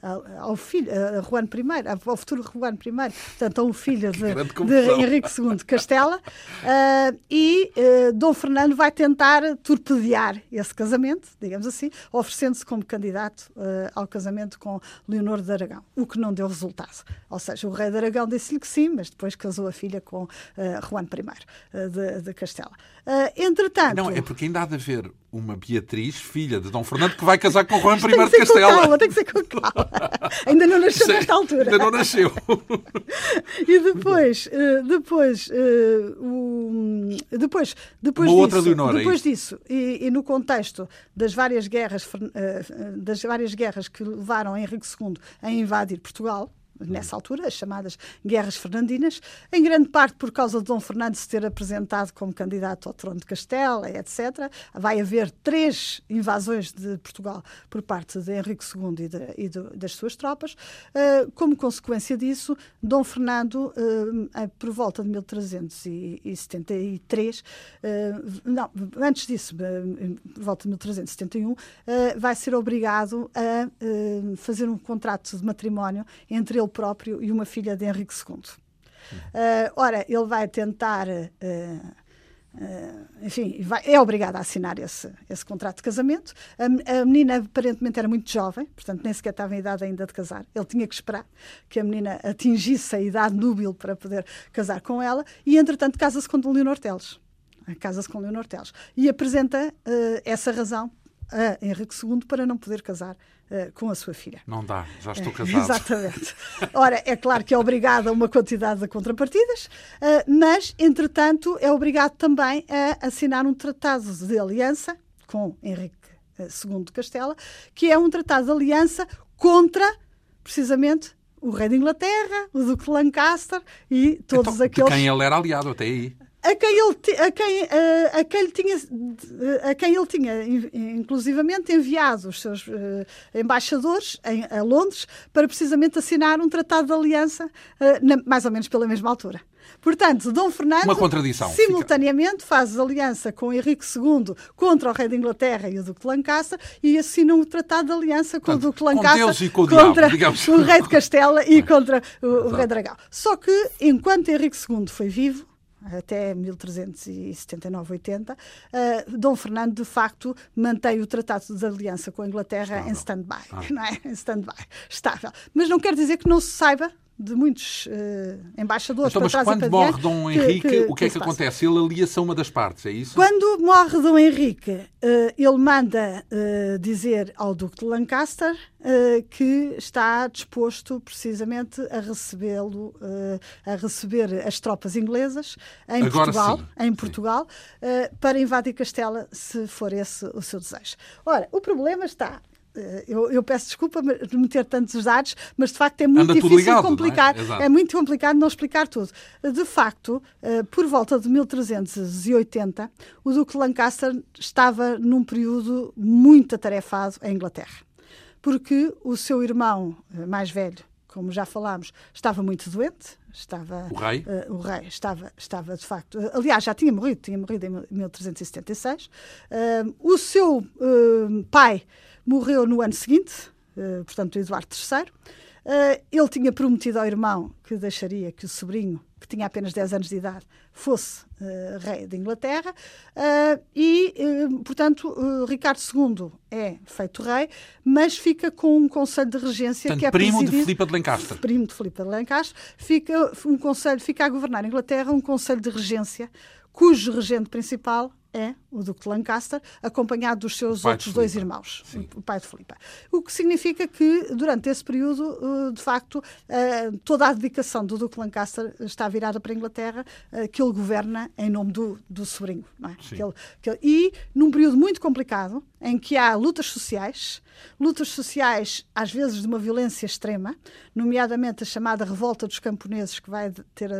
ao, ao filho, a Juan I, ao futuro Juan I, portanto, a um filho de, de. Henrique II de Castela, eh, e eh, Dom Fernando vai tentar torpedear esse casamento, digamos assim, oferecendo-se como candidato eh, ao casamento com Leonor de Aragão, o que não deu resultado. Ou seja, o rei de Aragão disse-lhe que sim, mas depois casou a filha com eh, Juan I eh, de, de Castela. Eh, entretanto, Não, é porque ainda há de haver uma Beatriz, filha de Dom Fernando, que vai casar com Juan I de Castela. calma, tem que ser com calma. Ainda não nasceu Sim, nesta altura. Ainda não nasceu. E depois, eh, depois, eh, o- depois, depois Uma disso, outra Leonor, é depois isso? disso e, e no contexto das várias guerras, eh, das várias guerras que levaram Henrique II a invadir Portugal. Nessa altura, as chamadas Guerras Fernandinas, em grande parte por causa de Dom Fernando se ter apresentado como candidato ao trono de Castela, etc. Vai haver três invasões de Portugal por parte de Henrique II e, de- e das suas tropas. Eh, como consequência disso, Dom Fernando, eh, eh, por volta de 1373, eh, não, antes disso, por volta de 1371, eh, vai ser obrigado a fazer um contrato de matrimónio entre ele próprio e uma filha de Henrique II. Eh, ora, ele vai tentar. eh, eh, enfim, vai- é obrigado a assinar esse, esse contrato de casamento. A, a menina aparentemente era muito jovem, portanto nem sequer estava em idade ainda de casar. Ele tinha que esperar que a menina atingisse a idade núbil para poder casar com ela e, entretanto, casa-se com Leonor Teles. Casa-se com Leonor Teles. E apresenta eh, essa razão a Henrique II para não poder casar eh, com a sua filha. Não dá, já estou É, casado. Exatamente. Ora, é claro que é obrigado a uma quantidade de contrapartidas, eh, mas, entretanto, é obrigado também a assinar um tratado de aliança com Henrique eh, II de Castela, que é um tratado de aliança contra, precisamente, o rei de Inglaterra, o duque de Lancaster e todos Então, aqueles De quem ele era aliado até aí. A quem ele, a quem, eh, a quem ele tinha, a quem ele tinha in- inclusivamente enviado os seus eh, embaixadores em, a Londres para precisamente assinar um tratado de aliança eh, na- mais ou menos pela mesma altura. Portanto, Dom Fernando simultaneamente faz aliança com Henrique II contra o rei de Inglaterra e o Duque de Lancaster e assina um tratado de aliança com Portanto, o Duque de Lancaster com o contra diabo, o rei de Castela e contra o, o rei Dragão. Só que, enquanto Henrique II foi vivo, até 1379-80, eh, Dom Fernando, de facto, mantém o Tratado de Aliança com a Inglaterra em stand-by, Ah. não é? Em stand-by, estável. Mas não quer dizer que não se saiba de muitos uh, embaixadores então, para trás quando para morre Dom Henrique, que, que, o que é que, que acontece? Ele alia-se a uma das partes, é isso? Quando morre Dom Henrique, uh, ele manda uh, dizer ao Duque de Lancaster que está disposto precisamente a recebê-lo, a receber as tropas inglesas em Agora Portugal, sim. em Portugal para invadir Castela, se for esse o seu desejo. Ora, o problema está eu, eu, peço desculpa de meter tantos dados, mas de facto é muito Anda difícil ligado, complicar. É? é? muito complicado não explicar tudo. De facto, eh, por volta de 1380, o Duque de Lancaster estava num período muito atarefado em Inglaterra, porque o seu irmão eh, mais velho, como já falámos, estava muito doente. Estava, o rei? Uh, o rei estava, estava de facto. Uh, aliás, já tinha morrido, tinha morrido em 1376. Uh, o seu pai morreu no ano seguinte, portanto, Eduardo III. ele tinha prometido ao irmão que deixaria que o sobrinho, que tinha apenas 10 anos de idade, fosse uh, rei de Inglaterra e, portanto, Ricardo II é feito rei, mas fica com um conselho de regência Portanto, que é primo de Filipe de Lancaster. Primo de Filipe de Lancaster, fica um conselho, fica a governar a Inglaterra um conselho de regência cujo regente principal é o Duque de Lancaster, acompanhado dos seus outros dois irmãos, Sim. o pai de Filipe. O que significa que, durante esse período, eh, de facto, eh, toda a dedicação do Duque de Lancaster está virada para a Inglaterra, eh, que ele governa em nome do, do sobrinho. É? que ele, que ele, e num período muito complicado, em que há lutas sociais, lutas sociais às vezes de uma violência extrema, nomeadamente a chamada revolta dos camponeses que vai ter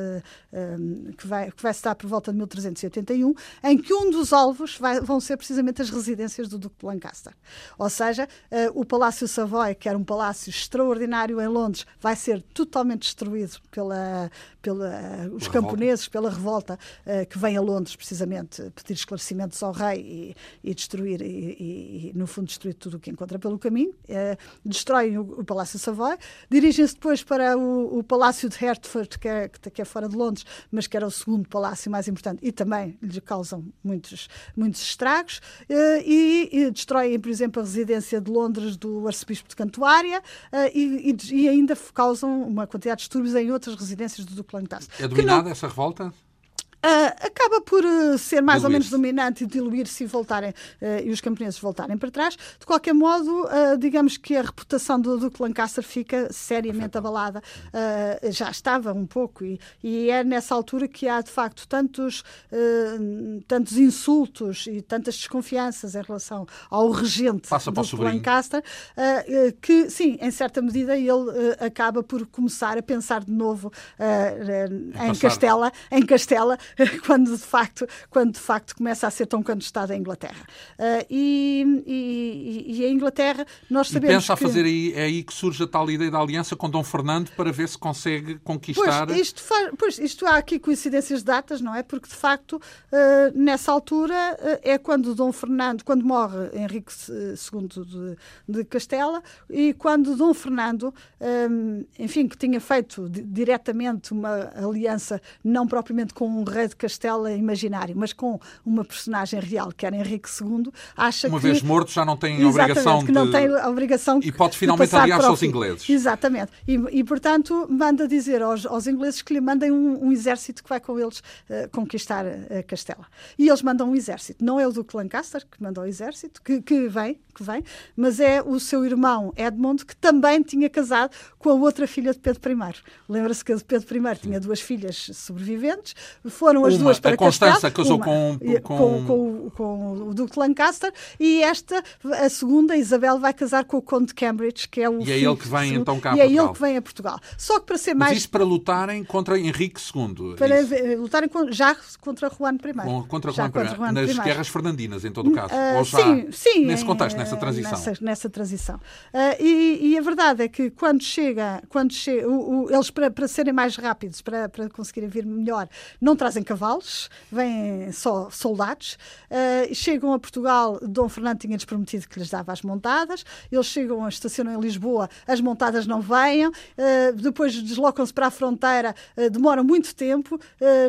que vai que vai estar por volta de 1381, em que um dos alvos vai, vão ser precisamente as residências do Duque de Lancaster. Ou seja, uh, o Palácio Savoy, que era um palácio extraordinário em Londres, vai ser totalmente destruído pela, pela uh, os camponeses, pela revolta uh, que vem a Londres precisamente pedir esclarecimentos ao rei e, e destruir e, e, e, no fundo destruir tudo o que encontra pelo caminho. destroem o, o, Palácio Savoy, dirigem-se depois para o, o, Palácio de Hertford, que é, que é fora de Londres, mas que era o segundo palácio mais importante e também lhe causam muitos, muitos estragos uh, e, e, destroem, por exemplo, a residência de Londres do arcebispo de Cantuária uh, e, e, e, ainda causam uma quantidade de distúrbios em outras residências do Duque Lancaster. É dominada não... essa revolta? Uh, acaba por uh, ser mais ou menos dominante e diluir-se e voltarem uh, e os camponeses voltarem para trás. De qualquer modo, digamos que a reputação do Duque Lancaster fica seriamente abalada. já estava um pouco e, e, é nessa altura que há de facto tantos, tantos insultos e tantas desconfianças em relação ao regente Passa do Lancaster que, sim, em certa medida ele acaba por começar a pensar de novo em Castela, em Castela quando de facto, quando de facto começa a ser tão contestada a Inglaterra. Uh, e, e, e, a Inglaterra, nós sabemos. E pensa que... a fazer aí, é aí que surge a tal ideia da aliança com Dom Fernando para ver se consegue conquistar. Pois, isto, faz, pois, isto há aqui coincidências de datas, não é? Porque de facto, uh, nessa altura, uh, é quando Dom Fernando, quando morre Henrique II de, de Castela, e quando Dom Fernando, um, enfim, que tinha feito diretamente uma aliança, não propriamente com um rei de Castela imaginário, mas com uma personagem real, que era Henrique II, acha uma que... Uma vez morto já não tem obrigação que de... não tem a obrigação E pode finalmente aliar-se aos ingleses. Exatamente. E, e, portanto, manda dizer aos, aos, ingleses que lhe mandem um, um exército que vai com eles uh, conquistar a Castela. E eles mandam um exército. Não é o Duque Lancaster que manda o exército, que, que vem, que vem, mas é o seu irmão Edmund, que também tinha casado com a outra filha de Pedro I. Lembra-se que Pedro I tinha duas filhas sobreviventes, foram as uma, duas para a Constança casou com, com... Com, com, com, o Duque Lancaster e esta, a segunda, Isabel, vai casar com o Conde de Cambridge, que é o E é ele que vem segundo, então cá a E Portugal. é ele que vem a Portugal. Só que para ser Mas mais... isso para lutarem contra Henrique II. Para isso. lutarem já contra Juan I. Contra já Juan, contra Juan I. Nas I. guerras fernandinas, em todo o caso. Uh, sim, sim. Nesse contexto, nessa transição. Nessa, nessa transição. Uh, e, e, a verdade é que quando chega, quando chega o, o, eles para, para serem mais rápidos, para, para conseguirem vir melhor, não trazem cavalos, vêm só soldados. Uh, chegam a Portugal, Dom Fernando tinha-lhes prometido que lhes dava as montadas. Eles chegam, estacionam em Lisboa, as montadas não vêm. Depois deslocam-se para a fronteira, demora muito tempo,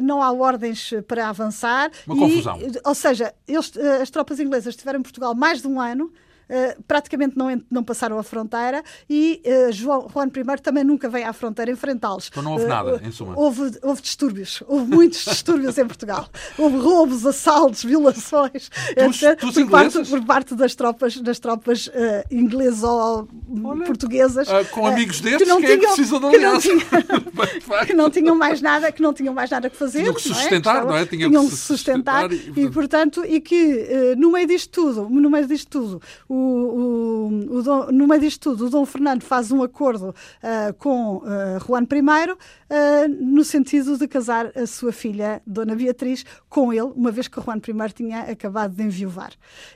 não há ordens para avançar. Uma e, confusão. Ou seja, eles, as tropas inglesas estiveram em Portugal mais de um ano uh, praticamente não, não passaram a fronteira e uh, João, Juan I também nunca veio à fronteira enfrentá-los. Então não houve nada, em suma. Houve, houve distúrbios, houve muitos distúrbios em Portugal. Houve roubos, assaltos, violações, dos, etc. Dos por, parte, por parte das tropas, das tropas inglesas ou Olha, portuguesas. com amigos destes, que não quem tinham, é aliança? Que não tinham mais nada, que não tinham mais nada que fazer. Tinham que sustentar, não é? Tinham, que sustentar, e, portanto, e que no meio disto tudo, no meio disto tudo, o, o, o Dom, no meio disto tudo, o Dom Fernando faz um acordo uh, com uh, Juan I no sentido de casar a sua filha, Dona Beatriz, com ele, uma vez que Juan I tinha acabado de enviuvar.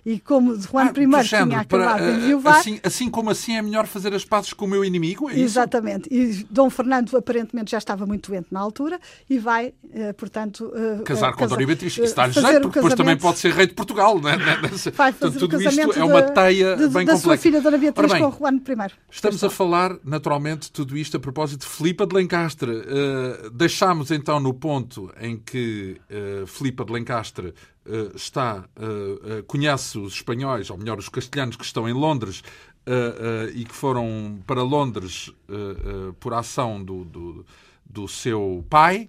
E como Juan ah, I tinha acabado para, de enviuvar... Assim, assim como assim é melhor fazer as pazes com o meu inimigo, é Exatamente. E Dom Fernando aparentemente já estava muito doente na altura e vai, portanto... casar com Dona Beatriz. Isso dá-lhe jeito, porque depois também pode ser rei de Portugal. Né? Vai fazer Portanto, tudo isto é uma de, bem da complexa. sua filha Dona Beatriz bem, com Juan I. Estamos a falar, naturalmente, tudo isto a propósito de Filipa de Lencastre. Uh, deixámos então no ponto em que uh, Filipa de Lencastre uh, está, uh, conhece os espanhóis, ou melhor, os castelhanos que estão em Londres e que foram para Londres por ação do, do, do seu pai,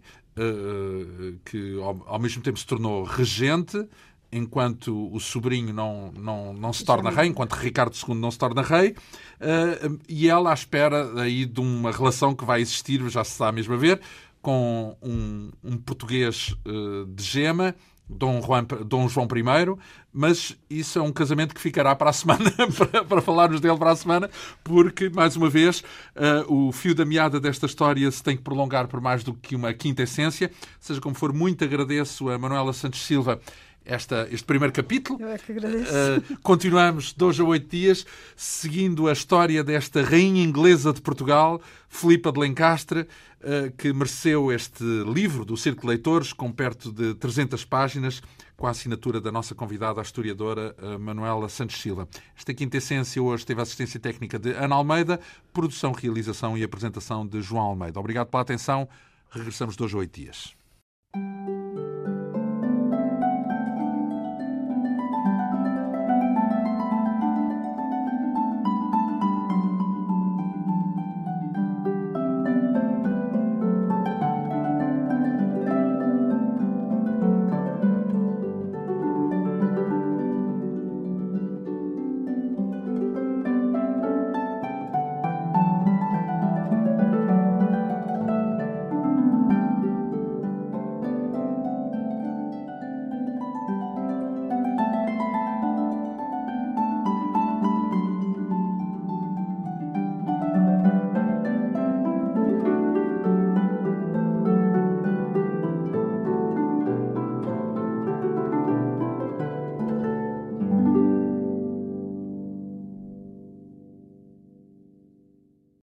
que ao, ao mesmo tempo se tornou regente enquanto o sobrinho não, não, não se torna rei, enquanto Ricardo II não se torna rei, uh, e ela à espera aí de uma relação que vai existir, já se está mesmo a ver, com um, um português uh, de gema, Dom, Juan, Dom João I, mas isso é um casamento que ficará para a semana, para, para falarmos dele para a semana, porque, mais uma vez, uh, o fio da meada desta história se tem que prolongar por mais do que uma quinta essência. Seja como for, muito agradeço a Manuela Santos Silva esta, este primeiro capítulo. Eu é que agradeço. Uh, continuamos dois a oito dias, seguindo a história desta rainha inglesa de Portugal, Filipa de Lencastre, uh, que mereceu este livro do Círculo de Leitores, com perto de 300 páginas, com a assinatura da nossa convidada, a historiadora uh, Manuela Santos Silva. Esta quinta essência hoje teve a assistência técnica de Ana Almeida, produção, realização e apresentação de João Almeida. Obrigado pela atenção. Regressamos dois a oito dias.